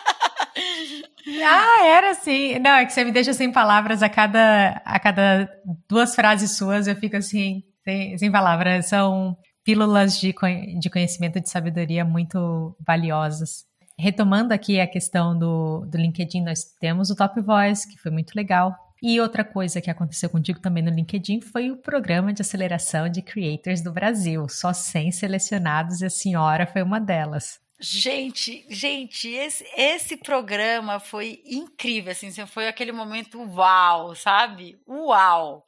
ah, era sim. Não, é que você me deixa sem palavras a cada, a cada duas frases suas, eu fico assim, sem, sem palavras. São pílulas de, de conhecimento de sabedoria muito valiosas. Retomando aqui a questão do, do LinkedIn, nós temos o Top Voice, que foi muito legal. E outra coisa que aconteceu contigo também no LinkedIn foi o programa de aceleração de creators do Brasil, só 100 selecionados e a senhora foi uma delas. Gente, gente, esse, esse programa foi incrível, assim, foi aquele momento uau, sabe? Uau!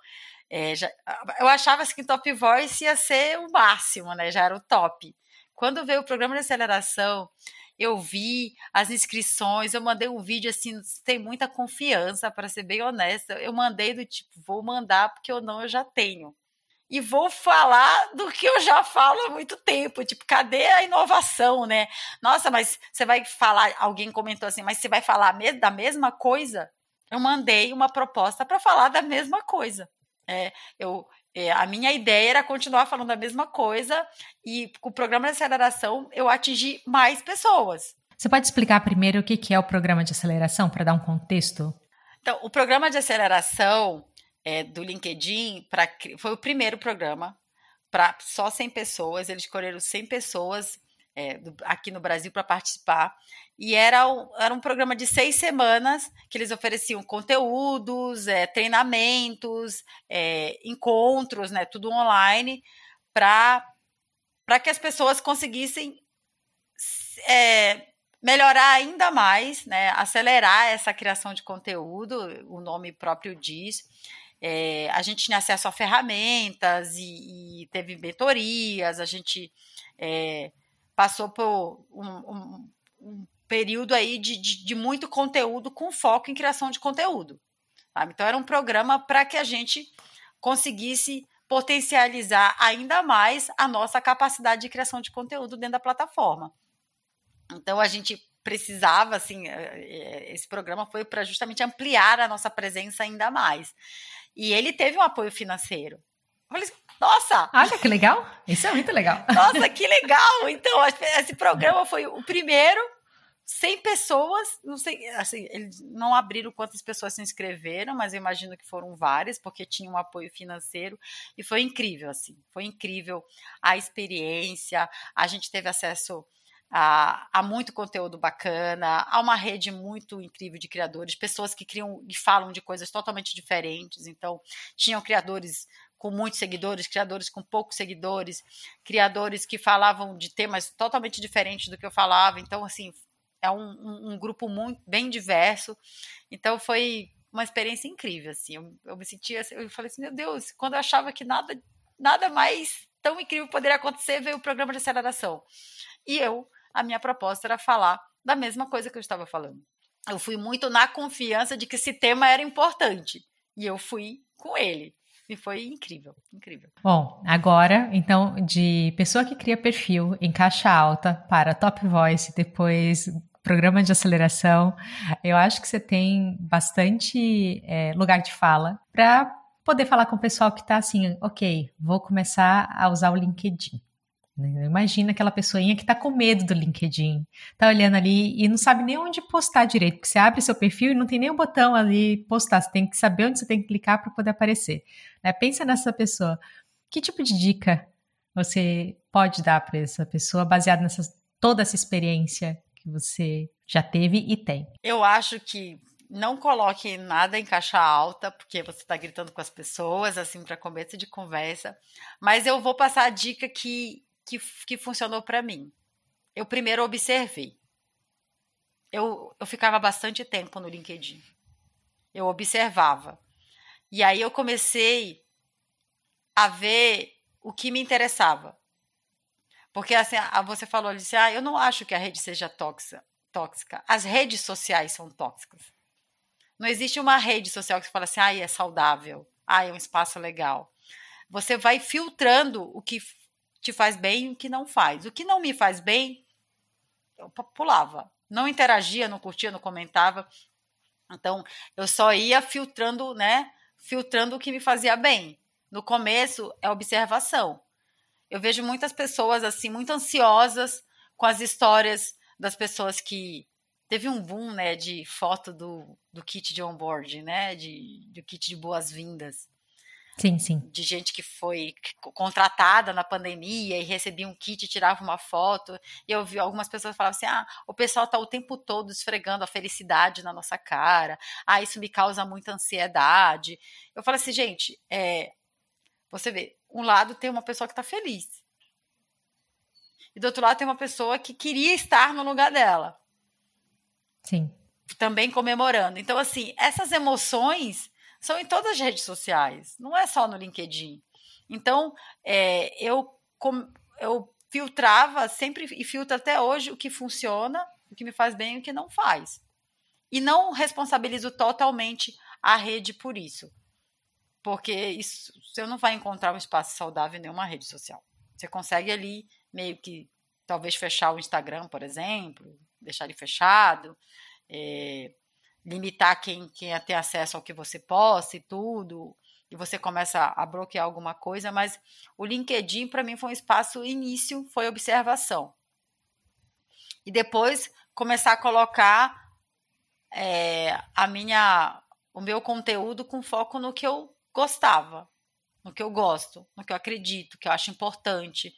É, já, eu achava assim, que Top Voice ia ser o máximo, né? Já era o top. Quando veio o programa de aceleração, eu vi as inscrições, eu mandei um vídeo assim, tem muita confiança, para ser bem honesta. Eu mandei do tipo, vou mandar porque eu não eu já tenho. E vou falar do que eu já falo há muito tempo, tipo, cadê a inovação, né? Nossa, mas você vai falar, alguém comentou assim, mas você vai falar da mesma coisa? Eu mandei uma proposta para falar da mesma coisa. É, eu, é, a minha ideia era continuar falando a mesma coisa e com o programa de aceleração eu atingi mais pessoas. Você pode explicar primeiro o que é o programa de aceleração para dar um contexto? Então, o programa de aceleração é, do LinkedIn pra, foi o primeiro programa para só 100 pessoas. Eles escolheram 100 pessoas é, do, aqui no Brasil para participar. E era um, era um programa de seis semanas que eles ofereciam conteúdos, é, treinamentos, é, encontros, né, tudo online, para que as pessoas conseguissem é, melhorar ainda mais, né, acelerar essa criação de conteúdo, o nome próprio diz. É, a gente tinha acesso a ferramentas e, e teve mentorias, a gente é, passou por um, um, um período aí de, de, de, muito conteúdo com foco em criação de conteúdo. Então, era um programa para que a gente conseguisse potencializar ainda mais a nossa capacidade de criação de conteúdo dentro da plataforma. Então, a gente precisava, assim, é, é, esse programa foi para justamente ampliar a nossa presença ainda mais. E ele teve um apoio financeiro. Eu falei, nossa! Olha que legal! Isso é muito legal. Nossa, que legal! Então, esse programa foi o primeiro 100 pessoas, não sei, assim, eles não abriram quantas pessoas se inscreveram, mas eu imagino que foram várias, porque tinha um apoio financeiro, e foi incrível, assim, foi incrível a experiência, a gente teve acesso a, a, muito conteúdo bacana, a uma rede muito incrível de criadores, pessoas que criam e falam de coisas totalmente diferentes. Então, tinham criadores com muitos seguidores, criadores com poucos seguidores, criadores que falavam de temas totalmente diferentes do que eu falava. Então, assim, é um, um, um grupo muito bem diverso. Então, foi uma experiência incrível, assim. Eu, eu me sentia, eu falei assim, meu Deus, quando eu achava que nada, nada mais tão incrível poderia acontecer, veio o programa de aceleração. E eu, a minha proposta era falar da mesma coisa que eu estava falando. Eu fui muito na confiança de que esse tema era importante. E eu fui com ele. E foi incrível, incrível. Bom, agora, então, de pessoa que cria perfil em caixa alta para Top Voice, depois programa de aceleração, eu acho que você tem bastante é, lugar de fala para poder falar com o pessoal que está assim, ok, vou começar a usar o LinkedIn. Imagina aquela pessoinha que está com medo do LinkedIn, está olhando ali e não sabe nem onde postar direito, porque você abre seu perfil e não tem nem um botão ali postar, você tem que saber onde você tem que clicar para poder aparecer. Né? Pensa nessa pessoa. Que tipo de dica você pode dar para essa pessoa baseado nessa toda essa experiência que você já teve e tem? Eu acho que não coloque nada em caixa alta, porque você está gritando com as pessoas, assim, para começo de conversa. Mas eu vou passar a dica que que, que funcionou para mim. Eu primeiro observei. Eu, eu ficava bastante tempo no LinkedIn. Eu observava. E aí eu comecei a ver o que me interessava. Porque assim, você falou assim, ah, eu não acho que a rede seja tóxica, tóxica. As redes sociais são tóxicas. Não existe uma rede social que você fala assim, ah, é saudável, ah, é um espaço legal. Você vai filtrando o que te faz bem e o que não faz. O que não me faz bem, eu pulava. Não interagia, não curtia, não comentava. Então, eu só ia filtrando, né? Filtrando o que me fazia bem. No começo, é observação. Eu vejo muitas pessoas, assim, muito ansiosas com as histórias das pessoas que. Teve um boom, né, de foto do, do kit de onboard, né, de, do kit de boas-vindas. Sim, sim. De gente que foi contratada na pandemia e recebia um kit e tirava uma foto. E eu vi algumas pessoas falavam assim: ah, o pessoal está o tempo todo esfregando a felicidade na nossa cara. Ah, isso me causa muita ansiedade. Eu falo assim, gente, é, você vê, um lado tem uma pessoa que está feliz. E do outro lado tem uma pessoa que queria estar no lugar dela. Sim. Também comemorando. Então, assim, essas emoções são em todas as redes sociais, não é só no LinkedIn. Então, é, eu, eu filtrava sempre e filtro até hoje o que funciona, o que me faz bem e o que não faz. E não responsabilizo totalmente a rede por isso. Porque isso, você não vai encontrar um espaço saudável em nenhuma rede social. Você consegue ali meio que talvez fechar o Instagram, por exemplo, deixar ele fechado, é, limitar quem, quem tem acesso ao que você posta e tudo, e você começa a bloquear alguma coisa, mas o LinkedIn para mim foi um espaço início, foi observação. E depois começar a colocar é, a minha o meu conteúdo com foco no que eu gostava, no que eu gosto, no que eu acredito, que eu acho importante,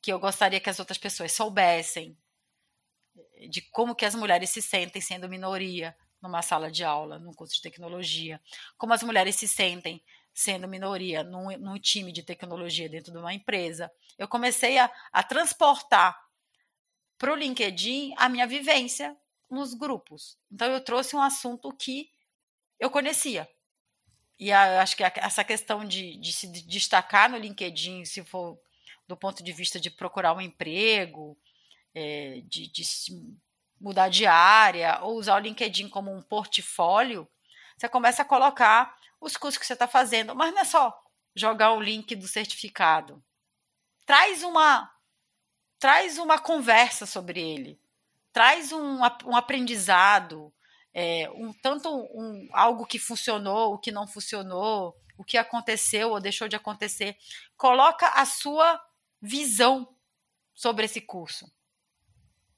que eu gostaria que as outras pessoas soubessem de como que as mulheres se sentem sendo minoria numa sala de aula, num curso de tecnologia, como as mulheres se sentem sendo minoria num, num time de tecnologia dentro de uma empresa. Eu comecei a, a transportar para o LinkedIn a minha vivência nos grupos. Então eu trouxe um assunto que eu conhecia. E a, acho que a, essa questão de, de se destacar no LinkedIn, se for do ponto de vista de procurar um emprego, é, de, de mudar de área, ou usar o LinkedIn como um portfólio, você começa a colocar os cursos que você está fazendo. Mas não é só jogar o link do certificado. Traz uma, traz uma conversa sobre ele. Traz um, um aprendizado, é, um, tanto um, algo que funcionou, o que não funcionou, o que aconteceu ou deixou de acontecer. Coloca a sua visão sobre esse curso.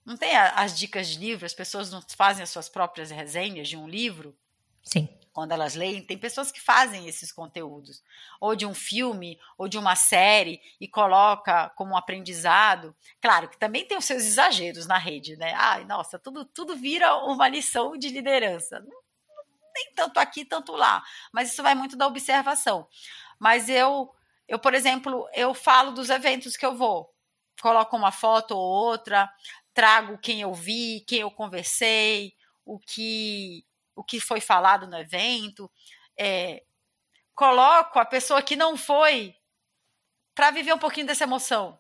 Não tem as dicas de livro, as pessoas não fazem as suas próprias resenhas de um livro? Sim. Quando elas leem, tem pessoas que fazem esses conteúdos, ou de um filme, ou de uma série, e coloca como um aprendizado. Claro que também tem os seus exageros na rede, né? Ai, nossa, tudo, tudo vira uma lição de liderança. Nem tanto aqui, tanto lá. Mas isso vai muito da observação. Mas eu, eu, por exemplo, eu falo dos eventos que eu vou. Coloco uma foto ou outra, trago quem eu vi, quem eu conversei, o que, o que foi falado no evento. É, coloco a pessoa que não foi para viver um pouquinho dessa emoção.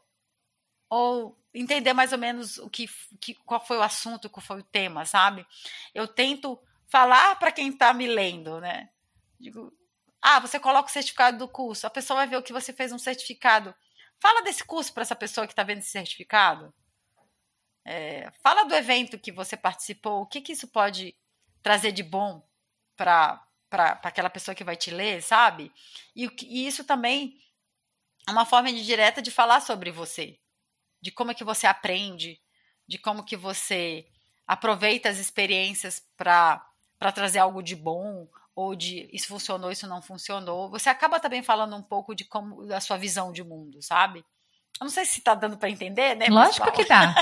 Ou entender mais ou menos o que, que, qual foi o assunto, qual foi o tema, sabe? Eu tento falar para quem está me lendo, né? Digo, ah, você coloca o certificado do curso, a pessoa vai ver o que você fez um certificado. Fala desse curso para essa pessoa que está vendo esse certificado. É, fala do evento que você participou, o que, que isso pode trazer de bom para aquela pessoa que vai te ler, sabe? E, e isso também é uma forma indireta de falar sobre você, de como é que você aprende, de como que você aproveita as experiências para trazer algo de bom ou de isso funcionou, isso não funcionou. Você acaba também falando um pouco de como da sua visão de mundo, sabe? Eu não sei se está dando para entender, né? Lógico pessoal? que dá.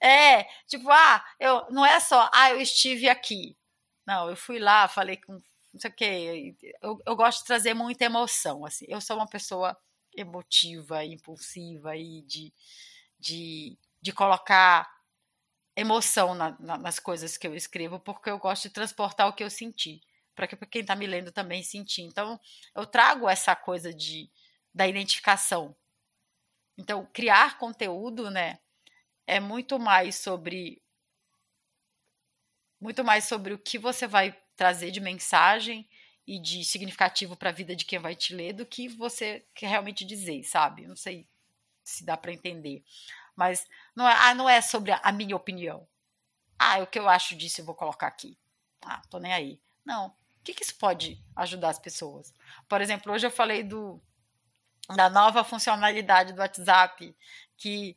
é, tipo, ah, eu não é só, ah, eu estive aqui. Não, eu fui lá, falei com não sei o quê. Eu, eu gosto de trazer muita emoção, assim. Eu sou uma pessoa emotiva, impulsiva e de, de, de colocar emoção na, na, nas coisas que eu escrevo, porque eu gosto de transportar o que eu senti, para que quem está me lendo também sentir. Então, eu trago essa coisa de da identificação. Então, criar conteúdo, né, é muito mais sobre muito mais sobre o que você vai trazer de mensagem e de significativo para a vida de quem vai te ler do que você quer realmente dizer, sabe? Não sei se dá para entender. Mas não é, ah, não é sobre a, minha opinião. Ah, é o que eu acho disso eu vou colocar aqui. Ah, tô nem aí. Não. O que, que isso pode ajudar as pessoas? Por exemplo, hoje eu falei do, da nova funcionalidade do WhatsApp, que,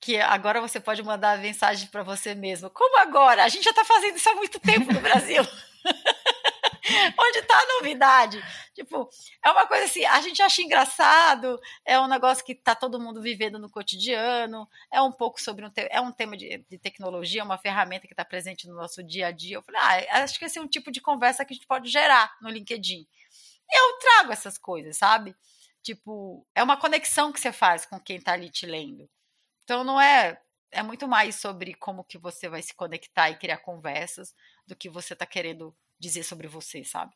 que agora você pode mandar mensagem para você mesmo. Como agora? A gente já está fazendo isso há muito tempo no Brasil. Onde está a novidade? Tipo, é uma coisa assim, a gente acha engraçado, é um negócio que está todo mundo vivendo no cotidiano, é um pouco sobre um, é um tema de, de tecnologia, uma ferramenta que está presente no nosso dia a dia. Eu falei, ah, acho que esse é um tipo de conversa que a gente pode gerar no LinkedIn. Eu trago essas coisas, sabe? Tipo, é uma conexão que você faz com quem está ali te lendo. Então não é é muito mais sobre como que você vai se conectar e criar conversas do que você está querendo dizer sobre você, sabe?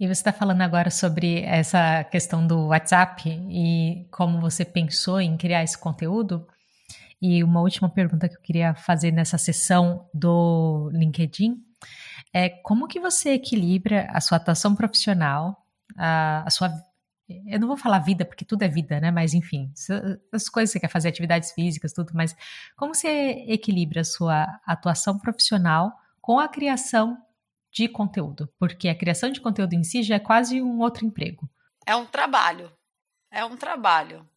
E você está falando agora sobre essa questão do WhatsApp e como você pensou em criar esse conteúdo. E uma última pergunta que eu queria fazer nessa sessão do LinkedIn é como que você equilibra a sua atuação profissional, a, a sua eu não vou falar vida, porque tudo é vida, né? Mas enfim, as coisas que você quer fazer, atividades físicas, tudo, mas como você equilibra a sua atuação profissional com a criação de conteúdo? Porque a criação de conteúdo em si já é quase um outro emprego. É um trabalho. É um trabalho.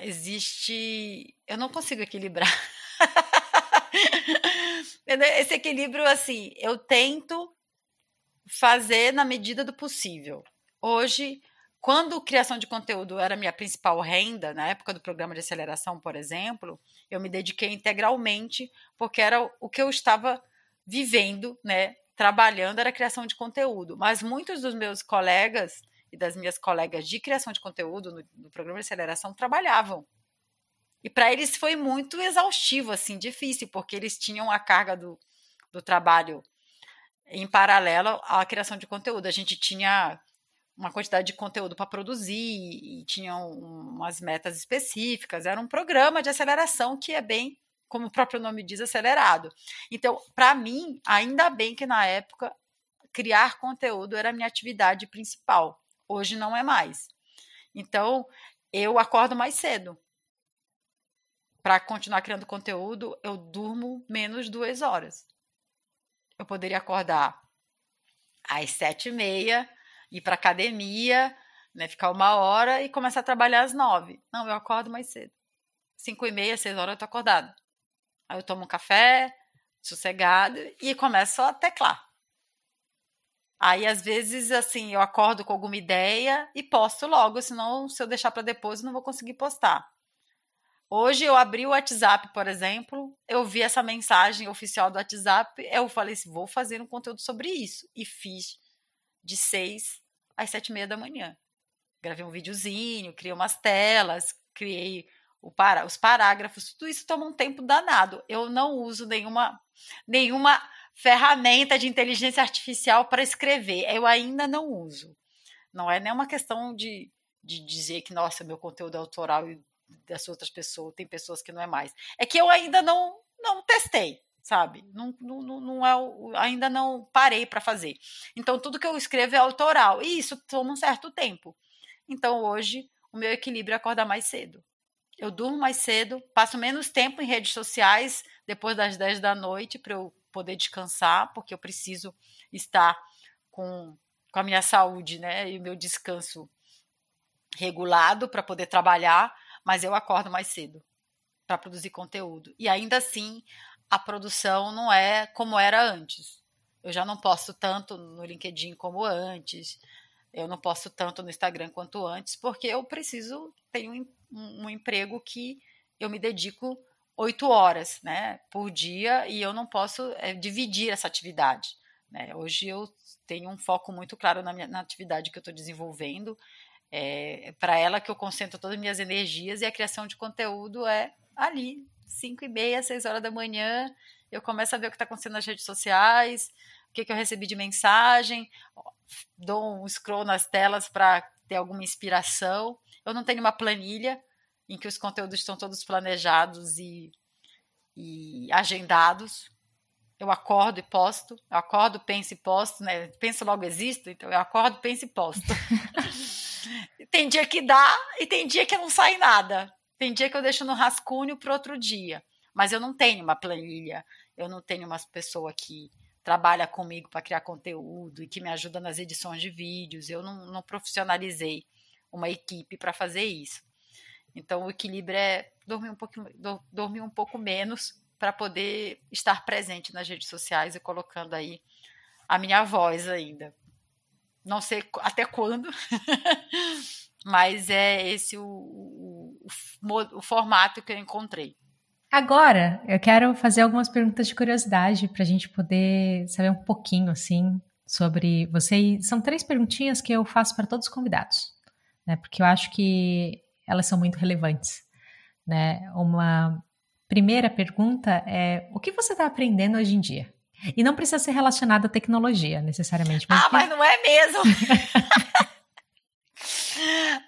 Existe. Eu não consigo equilibrar. Esse equilíbrio, assim, eu tento fazer na medida do possível. Hoje, quando criação de conteúdo era minha principal renda, na época do programa de aceleração, por exemplo, eu me dediquei integralmente, porque era o que eu estava vivendo, né, trabalhando, era a criação de conteúdo. Mas muitos dos meus colegas e das minhas colegas de criação de conteúdo no, no programa de aceleração trabalhavam. E para eles foi muito exaustivo, assim, difícil, porque eles tinham a carga do, do trabalho em paralelo à criação de conteúdo. A gente tinha uma quantidade de conteúdo para produzir e tinham umas metas específicas. Era um programa de aceleração que é bem, como o próprio nome diz, acelerado. Então, para mim, ainda bem que na época criar conteúdo era a minha atividade principal. Hoje não é mais. Então, eu acordo mais cedo. Para continuar criando conteúdo, eu durmo menos duas horas. Eu poderia acordar às sete e meia ir para academia, né, ficar uma hora e começar a trabalhar às nove. Não, eu acordo mais cedo. Cinco e meia, seis horas eu tô acordada. Aí eu tomo um café, sossegado, e começo a teclar. Aí, às vezes, assim, eu acordo com alguma ideia e posto logo, senão, se eu deixar para depois, eu não vou conseguir postar. Hoje eu abri o WhatsApp, por exemplo, eu vi essa mensagem oficial do WhatsApp, eu falei assim, vou fazer um conteúdo sobre isso. E fiz de seis às sete e meia da manhã. Gravei um videozinho, criei umas telas, criei para, os parágrafos, tudo isso toma um tempo danado. Eu não uso nenhuma, nenhuma ferramenta de inteligência artificial para escrever. Eu ainda não uso. Não é nenhuma questão de, de dizer que, nossa, meu conteúdo é autoral e das outras pessoas, tem pessoas que não é mais. É que eu ainda não, não testei sabe? Não, não, não é o, ainda não parei para fazer. Então tudo que eu escrevo é autoral e isso toma um certo tempo. Então hoje o meu equilíbrio é acordar mais cedo. Eu durmo mais cedo, passo menos tempo em redes sociais depois das 10 da noite para eu poder descansar, porque eu preciso estar com, com a minha saúde, né, e o meu descanso regulado para poder trabalhar, mas eu acordo mais cedo para produzir conteúdo. E ainda assim, a produção não é como era antes. Eu já não posto tanto no LinkedIn como antes. Eu não posto tanto no Instagram quanto antes, porque eu preciso ter um, um, emprego que eu me dedico oito horas né, por dia e eu não posso é, dividir essa atividade. Né? Hoje eu tenho um foco muito claro na, minha, na atividade que eu estou desenvolvendo. É para ela que eu concentro todas as minhas energias e a criação de conteúdo é ali, 5 e meia, 6 horas da manhã, eu começo a ver o que está acontecendo nas redes sociais, o que, que eu recebi de mensagem, dou um scroll nas telas para ter alguma inspiração. Eu não tenho uma planilha em que os conteúdos estão todos planejados e, e agendados. Eu acordo e posto, eu acordo, penso e posto, né? Penso logo existo, então eu acordo, penso e posto. tem dia que dá e tem dia que não sai nada. Tem dia que eu deixo no rascunho para outro dia, mas eu não tenho uma planilha, eu não tenho uma pessoa que trabalha comigo para criar conteúdo e que me ajuda nas edições de vídeos. Eu não, não profissionalizei uma equipe para fazer isso. Então, o equilíbrio é dormir um, pouquinho, dormir um pouco menos para poder estar presente nas redes sociais e colocando aí a minha voz ainda. Não sei até quando, mas é esse o, o, o, o formato que eu encontrei. Agora, eu quero fazer algumas perguntas de curiosidade para a gente poder saber um pouquinho, assim, sobre você. São três perguntinhas que eu faço para todos os convidados, né? Porque eu acho que elas são muito relevantes, né? Uma primeira pergunta é: o que você está aprendendo hoje em dia? E não precisa ser relacionado à tecnologia, necessariamente. Mas ah, que... mas não é mesmo!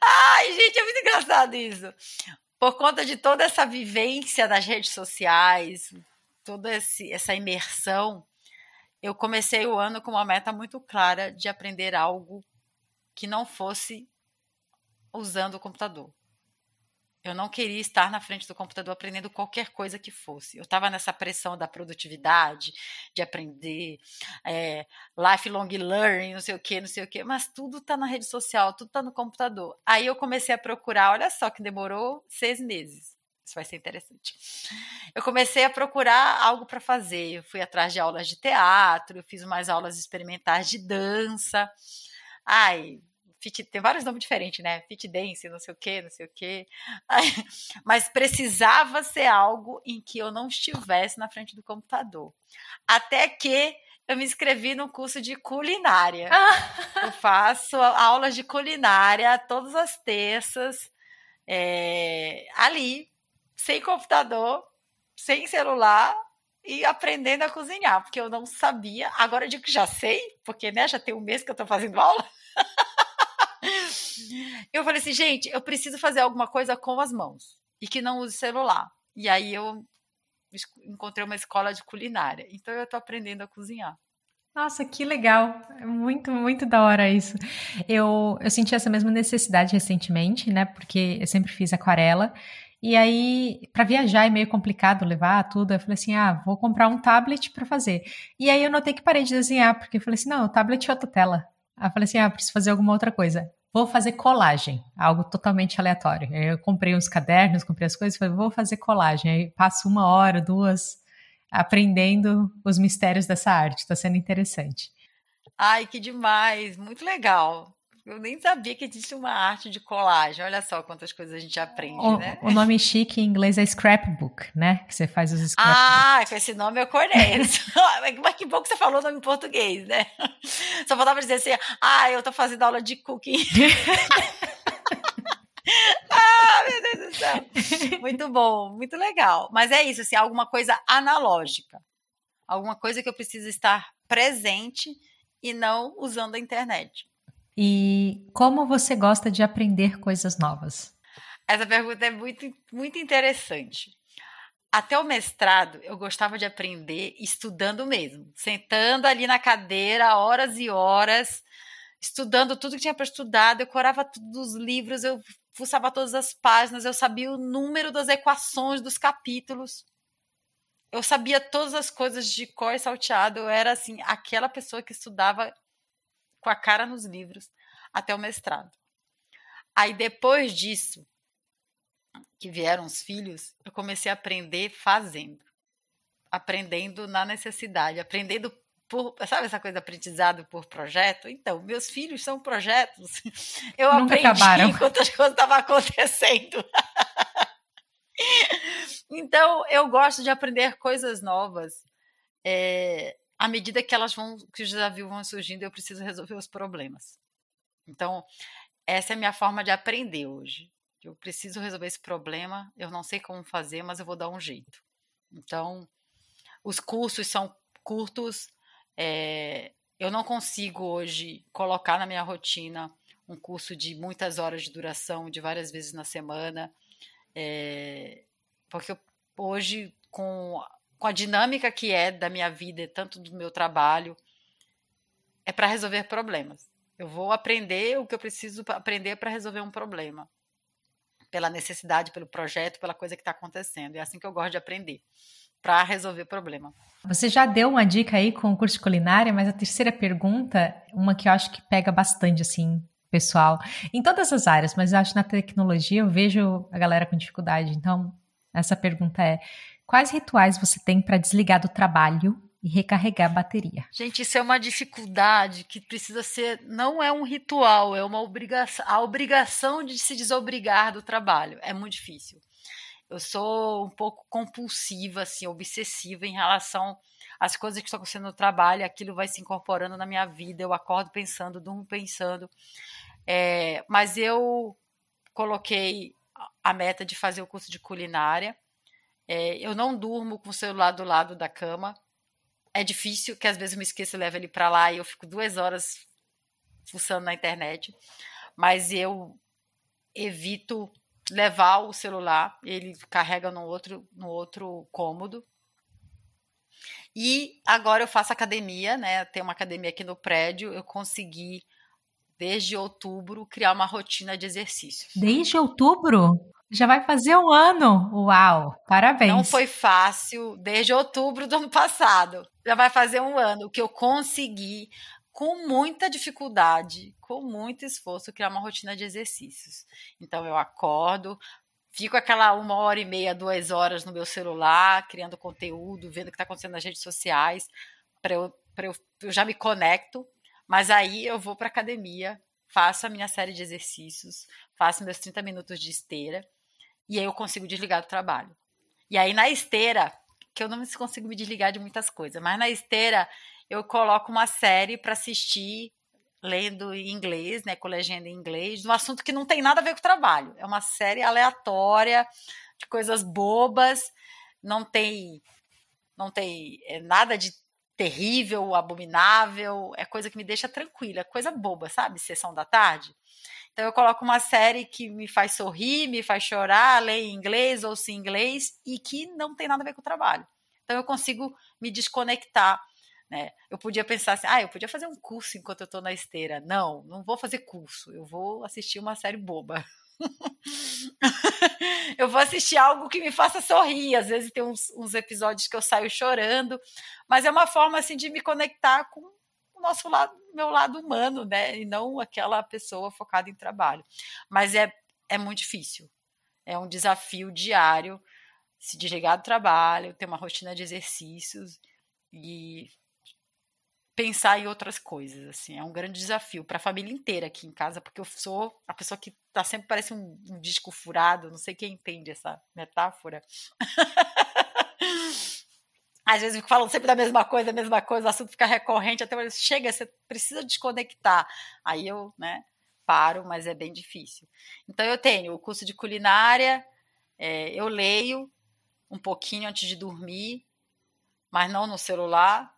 Ai, gente, é muito engraçado isso. Por conta de toda essa vivência das redes sociais, toda esse, essa imersão, eu comecei o ano com uma meta muito clara de aprender algo que não fosse usando o computador. Eu não queria estar na frente do computador aprendendo qualquer coisa que fosse. Eu estava nessa pressão da produtividade, de aprender, é, lifelong learning, não sei o que, não sei o que, mas tudo está na rede social, tudo está no computador. Aí eu comecei a procurar, olha só que demorou seis meses. Isso vai ser interessante. Eu comecei a procurar algo para fazer. Eu fui atrás de aulas de teatro, eu fiz umas aulas experimentais de dança. Ai, fit, tem vários nomes diferentes, né? Fit dance, não sei o quê, não sei o quê. Mas precisava ser algo em que eu não estivesse na frente do computador. Até que eu me inscrevi no curso de culinária. eu faço aulas de culinária todas as terças, é, ali, sem computador, sem celular, e aprendendo a cozinhar, porque eu não sabia. Agora eu digo que já sei, porque né, já tem um mês que eu estou fazendo aula. eu falei assim, gente, eu preciso fazer alguma coisa com as mãos e que não use celular. E aí eu encontrei uma escola de culinária. Então eu estou aprendendo a cozinhar. Nossa, que legal! É muito, muito da hora isso. Eu, eu senti essa mesma necessidade recentemente, né? Porque eu sempre fiz aquarela. E aí, para viajar é meio complicado levar tudo. Eu falei assim: ah, vou comprar um tablet para fazer. E aí eu notei que parei de desenhar, porque eu falei assim: não, o tablet é outra tela. Aí eu falei assim: ah, preciso fazer alguma outra coisa. Vou fazer colagem, algo totalmente aleatório. Eu comprei uns cadernos, comprei as coisas, falei, vou fazer colagem. Aí passo uma hora, duas, aprendendo os mistérios dessa arte. Está sendo interessante. Ai, que demais! Muito legal. Eu nem sabia que existe uma arte de colagem. Olha só quantas coisas a gente aprende, o, né? O nome chique em inglês é scrapbook, né? Que você faz os scrapbooks. Ah, com esse nome eu conheço. Mas que bom que você falou o nome em português, né? Só faltava dizer assim, ah, eu tô fazendo aula de cooking. ah, meu Deus do céu. Muito bom, muito legal. Mas é isso, assim, alguma coisa analógica. Alguma coisa que eu preciso estar presente e não usando a internet. E como você gosta de aprender coisas novas? Essa pergunta é muito, muito interessante. Até o mestrado, eu gostava de aprender estudando mesmo, sentando ali na cadeira horas e horas, estudando tudo que tinha para estudar, decorava todos os livros, eu fuçava todas as páginas, eu sabia o número das equações dos capítulos. Eu sabia todas as coisas de cor e salteado, eu era assim, aquela pessoa que estudava com a cara nos livros até o mestrado. Aí depois disso, que vieram os filhos, eu comecei a aprender fazendo. Aprendendo na necessidade, aprendendo por, sabe essa coisa aprendizado por projeto? Então, meus filhos são projetos. Eu Nunca aprendi acabaram. enquanto as coisas estavam acontecendo. então, eu gosto de aprender coisas novas. É, à medida que elas vão, que os desafios vão surgindo, eu preciso resolver os problemas. Então, essa é a minha forma de aprender hoje. Eu preciso resolver esse problema, eu não sei como fazer, mas eu vou dar um jeito. Então, os cursos são curtos. É, eu não consigo hoje colocar na minha rotina um curso de muitas horas de duração, de várias vezes na semana, é, porque eu, hoje, com com a dinâmica que é da minha vida, tanto do meu trabalho, é para resolver problemas. Eu vou aprender o que eu preciso aprender para resolver um problema. Pela necessidade, pelo projeto, pela coisa que está acontecendo. É assim que eu gosto de aprender, para resolver problema. Você já deu uma dica aí com o curso de culinária, mas a terceira pergunta, uma que eu acho que pega bastante, assim, pessoal, em todas as áreas, mas eu acho que na tecnologia eu vejo a galera com dificuldade. Então, essa pergunta é: Quais rituais você tem para desligar do trabalho e recarregar a bateria? Gente, isso é uma dificuldade que precisa ser, não é um ritual, é uma obrigação, a obrigação de se desobrigar do trabalho. É muito difícil. Eu sou um pouco compulsiva, assim, obsessiva em relação às coisas que estão acontecendo no trabalho, aquilo vai se incorporando na minha vida, eu acordo pensando, durmo pensando. É, mas eu coloquei a meta de fazer o curso de culinária é, eu não durmo com o celular do lado da cama. é difícil, que às vezes eu me esqueço e levo ele para lá e eu fico duas horas fuçando na internet. Mas eu evito levar o celular, ele carrega no outro, no outro cômodo. E agora eu faço academia, né? Tem uma academia aqui no prédio, eu consegui desde outubro criar uma rotina de exercícios. Desde outubro? Já vai fazer um ano. Uau, parabéns. Não foi fácil desde outubro do ano passado. Já vai fazer um ano que eu consegui, com muita dificuldade, com muito esforço, criar uma rotina de exercícios. Então eu acordo, fico aquela uma hora e meia, duas horas no meu celular, criando conteúdo, vendo o que está acontecendo nas redes sociais, para eu, eu, eu já me conecto, mas aí eu vou para academia, faço a minha série de exercícios, faço meus 30 minutos de esteira e aí eu consigo desligar do trabalho. E aí na esteira, que eu não consigo me desligar de muitas coisas, mas na esteira eu coloco uma série para assistir lendo em inglês, né, com legenda em inglês, um assunto que não tem nada a ver com o trabalho. É uma série aleatória de coisas bobas, não tem não tem é, nada de terrível, abominável, é coisa que me deixa tranquila, coisa boba, sabe? Sessão da tarde. Então eu coloco uma série que me faz sorrir, me faz chorar, ler em inglês ou se em inglês e que não tem nada a ver com o trabalho. Então eu consigo me desconectar. Né? Eu podia pensar assim, ah, eu podia fazer um curso enquanto eu estou na esteira. Não, não vou fazer curso, eu vou assistir uma série boba. eu vou assistir algo que me faça sorrir. Às vezes tem uns, uns, episódios que eu saio chorando, mas é uma forma assim de me conectar com o nosso lado, meu lado humano, né? E não aquela pessoa focada em trabalho. Mas é, é muito difícil. É um desafio diário se desligar do trabalho, ter uma rotina de exercícios e pensar em outras coisas, assim, é um grande desafio para a família inteira aqui em casa, porque eu sou a pessoa que tá sempre parece um, um disco furado, não sei quem entende essa metáfora. Às vezes falam sempre da mesma coisa, a mesma coisa, o assunto fica recorrente, até chega, você precisa desconectar. Aí eu, né, paro, mas é bem difícil. Então eu tenho o curso de culinária, é, eu leio um pouquinho antes de dormir, mas não no celular,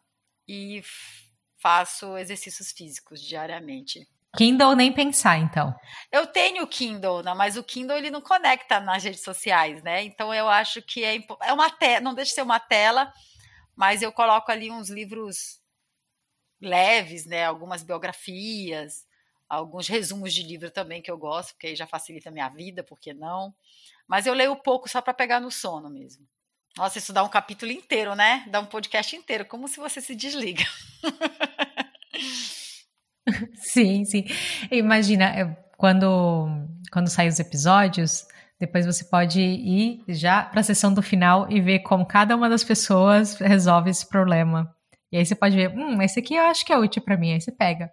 e faço exercícios físicos diariamente. Kindle nem pensar, então. Eu tenho Kindle, né, mas o Kindle ele não conecta nas redes sociais, né? Então eu acho que é, é uma tela, não deixa de ser uma tela, mas eu coloco ali uns livros leves, né? Algumas biografias, alguns resumos de livro também que eu gosto, porque aí já facilita a minha vida, por que não? Mas eu leio pouco só para pegar no sono mesmo. Nossa, isso dá um capítulo inteiro, né? Dá um podcast inteiro, como se você se desliga. sim, sim. Imagina, quando, quando saem os episódios, depois você pode ir já para a sessão do final e ver como cada uma das pessoas resolve esse problema. E aí você pode ver, hum, esse aqui eu acho que é útil para mim, aí você pega.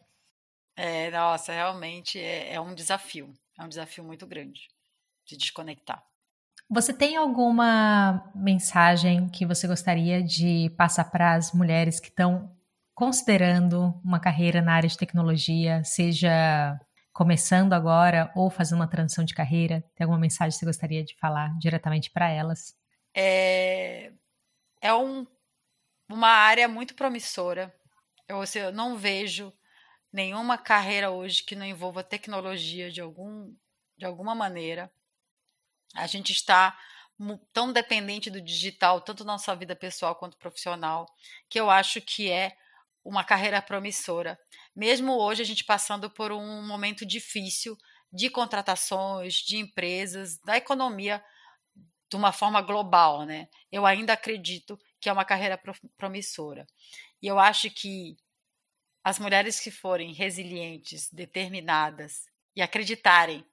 É, nossa, realmente é, é um desafio. É um desafio muito grande de desconectar. Você tem alguma mensagem que você gostaria de passar para as mulheres que estão considerando uma carreira na área de tecnologia, seja começando agora ou fazendo uma transição de carreira? Tem alguma mensagem que você gostaria de falar diretamente para elas? É, é um, uma área muito promissora. Eu, assim, eu não vejo nenhuma carreira hoje que não envolva tecnologia de, algum, de alguma maneira. A gente está tão dependente do digital, tanto na nossa vida pessoal quanto profissional, que eu acho que é uma carreira promissora. Mesmo hoje a gente passando por um momento difícil de contratações, de empresas, da economia de uma forma global, né? Eu ainda acredito que é uma carreira promissora. E eu acho que as mulheres que forem resilientes, determinadas e acreditarem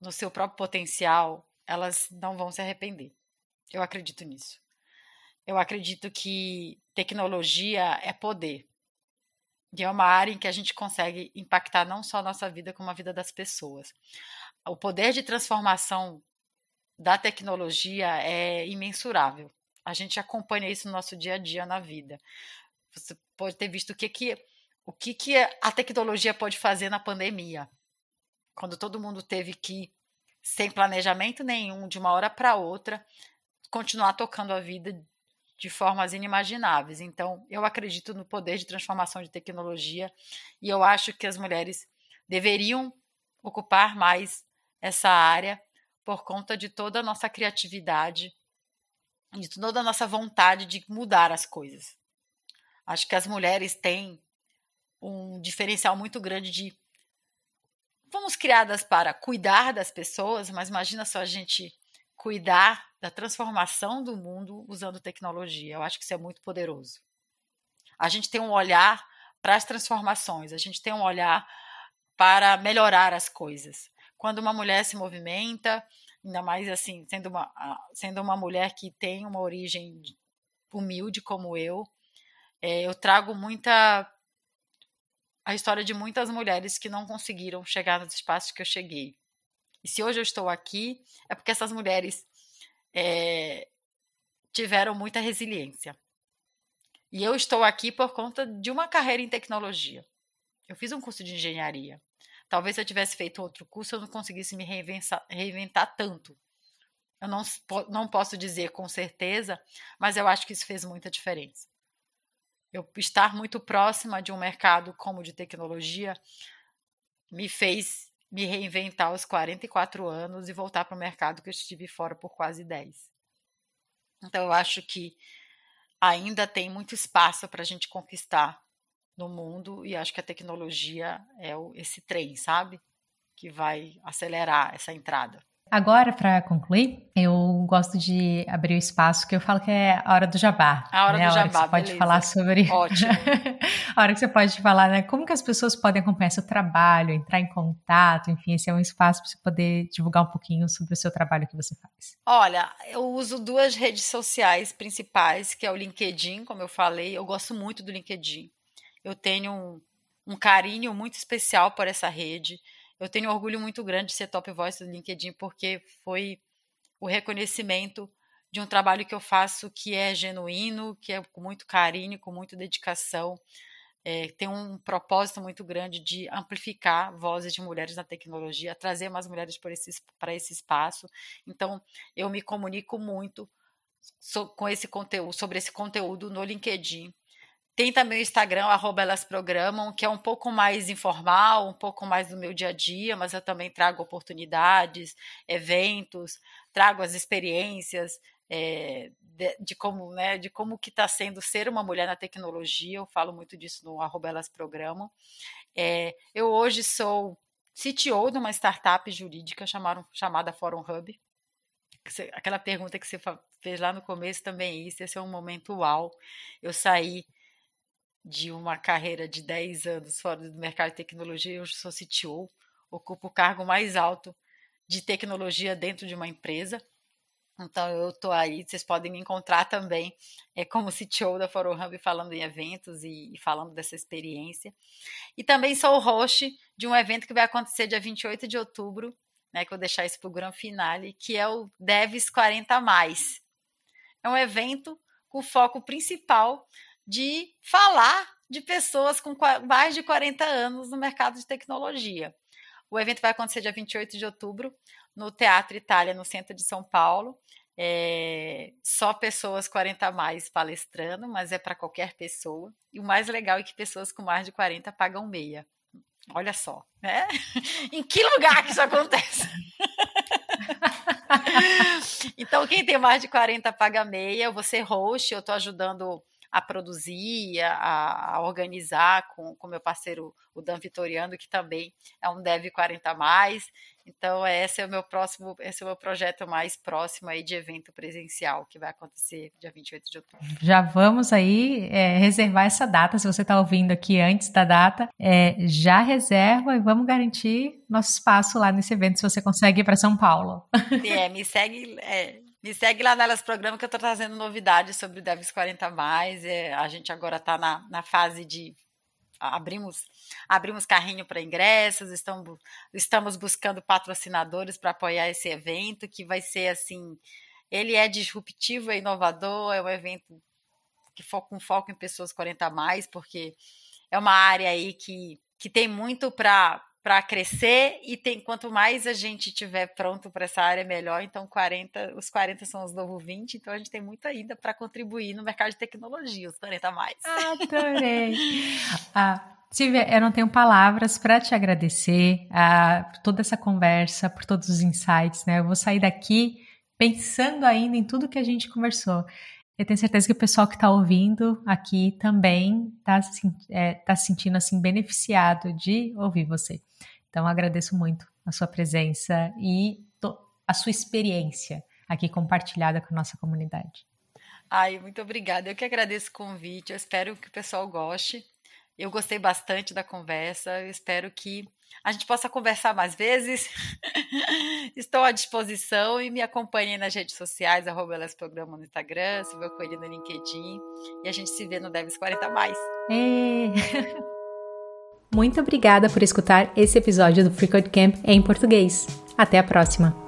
no seu próprio potencial, elas não vão se arrepender. Eu acredito nisso. Eu acredito que tecnologia é poder. E é uma área em que a gente consegue impactar não só a nossa vida, como a vida das pessoas. O poder de transformação da tecnologia é imensurável. A gente acompanha isso no nosso dia a dia na vida. Você pode ter visto o que, que, o que, que a tecnologia pode fazer na pandemia. Quando todo mundo teve que, sem planejamento nenhum, de uma hora para outra, continuar tocando a vida de formas inimagináveis. Então, eu acredito no poder de transformação de tecnologia e eu acho que as mulheres deveriam ocupar mais essa área por conta de toda a nossa criatividade, de toda a nossa vontade de mudar as coisas. Acho que as mulheres têm um diferencial muito grande de fomos criadas para cuidar das pessoas, mas imagina só a gente cuidar da transformação do mundo usando tecnologia. Eu acho que isso é muito poderoso. A gente tem um olhar para as transformações, a gente tem um olhar para melhorar as coisas. Quando uma mulher se movimenta, ainda mais assim, sendo uma, sendo uma mulher que tem uma origem humilde como eu, é, eu trago muita a história de muitas mulheres que não conseguiram chegar nos espaços que eu cheguei. E se hoje eu estou aqui, é porque essas mulheres é, tiveram muita resiliência. E eu estou aqui por conta de uma carreira em tecnologia. Eu fiz um curso de engenharia. Talvez se eu tivesse feito outro curso, eu não conseguisse me reinventar, reinventar tanto. Eu não, não posso dizer com certeza, mas eu acho que isso fez muita diferença. Eu estar muito próxima de um mercado como de tecnologia me fez me reinventar aos 44 anos e voltar para o mercado que eu estive fora por quase 10. Então, eu acho que ainda tem muito espaço para a gente conquistar no mundo e acho que a tecnologia é esse trem, sabe? Que vai acelerar essa entrada. Agora, para concluir, eu gosto de abrir o espaço que eu falo que é a hora do jabá. A hora né? do a hora jabá, que você pode beleza. falar sobre. Ótimo. a hora que você pode falar, né? Como que as pessoas podem acompanhar seu trabalho, entrar em contato, enfim, esse é um espaço para você poder divulgar um pouquinho sobre o seu trabalho que você faz. Olha, eu uso duas redes sociais principais, que é o LinkedIn, como eu falei. Eu gosto muito do LinkedIn. Eu tenho um, um carinho muito especial por essa rede. Eu tenho orgulho muito grande de ser top voice do LinkedIn, porque foi o reconhecimento de um trabalho que eu faço que é genuíno, que é com muito carinho, com muita dedicação. É, tem um propósito muito grande de amplificar vozes de mulheres na tecnologia, trazer mais mulheres para esse, esse espaço. Então, eu me comunico muito so, com esse conteúdo, sobre esse conteúdo no LinkedIn. Tem também o Instagram, arroba elas programam, que é um pouco mais informal, um pouco mais do meu dia a dia, mas eu também trago oportunidades, eventos, trago as experiências é, de, de, como, né, de como que está sendo ser uma mulher na tecnologia. Eu falo muito disso no arroba elas programam. É, eu hoje sou CTO de uma startup jurídica chamaram, chamada Forum Hub. Aquela pergunta que você fez lá no começo também é isso, esse é um momento uau. Eu saí de uma carreira de 10 anos fora do mercado de tecnologia, eu sou CTO, ocupo o cargo mais alto de tecnologia dentro de uma empresa. Então eu estou aí, vocês podem me encontrar também é, como CTO da Foro Hub falando em eventos e, e, falando dessa experiência. E também sou o host de um evento que vai acontecer dia 28 de outubro, né, que eu vou deixar isso para o Gran Finale, que é o Devs 40 Mais. É um evento com foco principal de falar de pessoas com mais de 40 anos no mercado de tecnologia. O evento vai acontecer dia 28 de outubro no Teatro Itália, no centro de São Paulo. É, só pessoas 40 a mais palestrando, mas é para qualquer pessoa. E o mais legal é que pessoas com mais de 40 pagam meia. Olha só, né? em que lugar que isso acontece? então, quem tem mais de 40 paga meia. Ser host, eu estou ajudando a produzir, a, a organizar com o meu parceiro, o Dan Vitoriano, que também é um Dev 40 mais. Então, esse é o meu próximo, esse é o meu projeto mais próximo aí de evento presencial, que vai acontecer dia 28 de outubro. Já vamos aí é, reservar essa data, se você está ouvindo aqui antes da data, é, já reserva e vamos garantir nosso espaço lá nesse evento, se você consegue ir para São Paulo. É, me segue, é, me segue lá nelas programa que eu estou trazendo novidades sobre o Devs 40 mais. É, a gente agora está na, na fase de abrimos abrimos carrinho para ingressos, estamos, estamos buscando patrocinadores para apoiar esse evento, que vai ser assim, ele é disruptivo, é inovador, é um evento que foca com foco em pessoas 40 mais, porque é uma área aí que, que tem muito para para crescer e tem quanto mais a gente tiver pronto para essa área melhor. Então 40, os 40 são os novos 20, então a gente tem muito ainda para contribuir no mercado de tecnologia, os 40 a mais. Adorei. ah, Silvia, eu não tenho palavras para te agradecer ah, por toda essa conversa, por todos os insights, né? Eu vou sair daqui pensando ainda em tudo que a gente conversou. Eu tenho certeza que o pessoal que está ouvindo aqui também está é, tá se sentindo assim beneficiado de ouvir você. Então agradeço muito a sua presença e a sua experiência aqui compartilhada com a nossa comunidade. Ai, muito obrigada. Eu que agradeço o convite. Eu espero que o pessoal goste. Eu gostei bastante da conversa. Espero que a gente possa conversar mais vezes. Estou à disposição e me acompanhem nas redes sociais, arroba Programa no Instagram, Silvia Coelho no LinkedIn. E a gente se vê no Devs 40 Mais. Muito obrigada por escutar esse episódio do Free Code Camp em português. Até a próxima!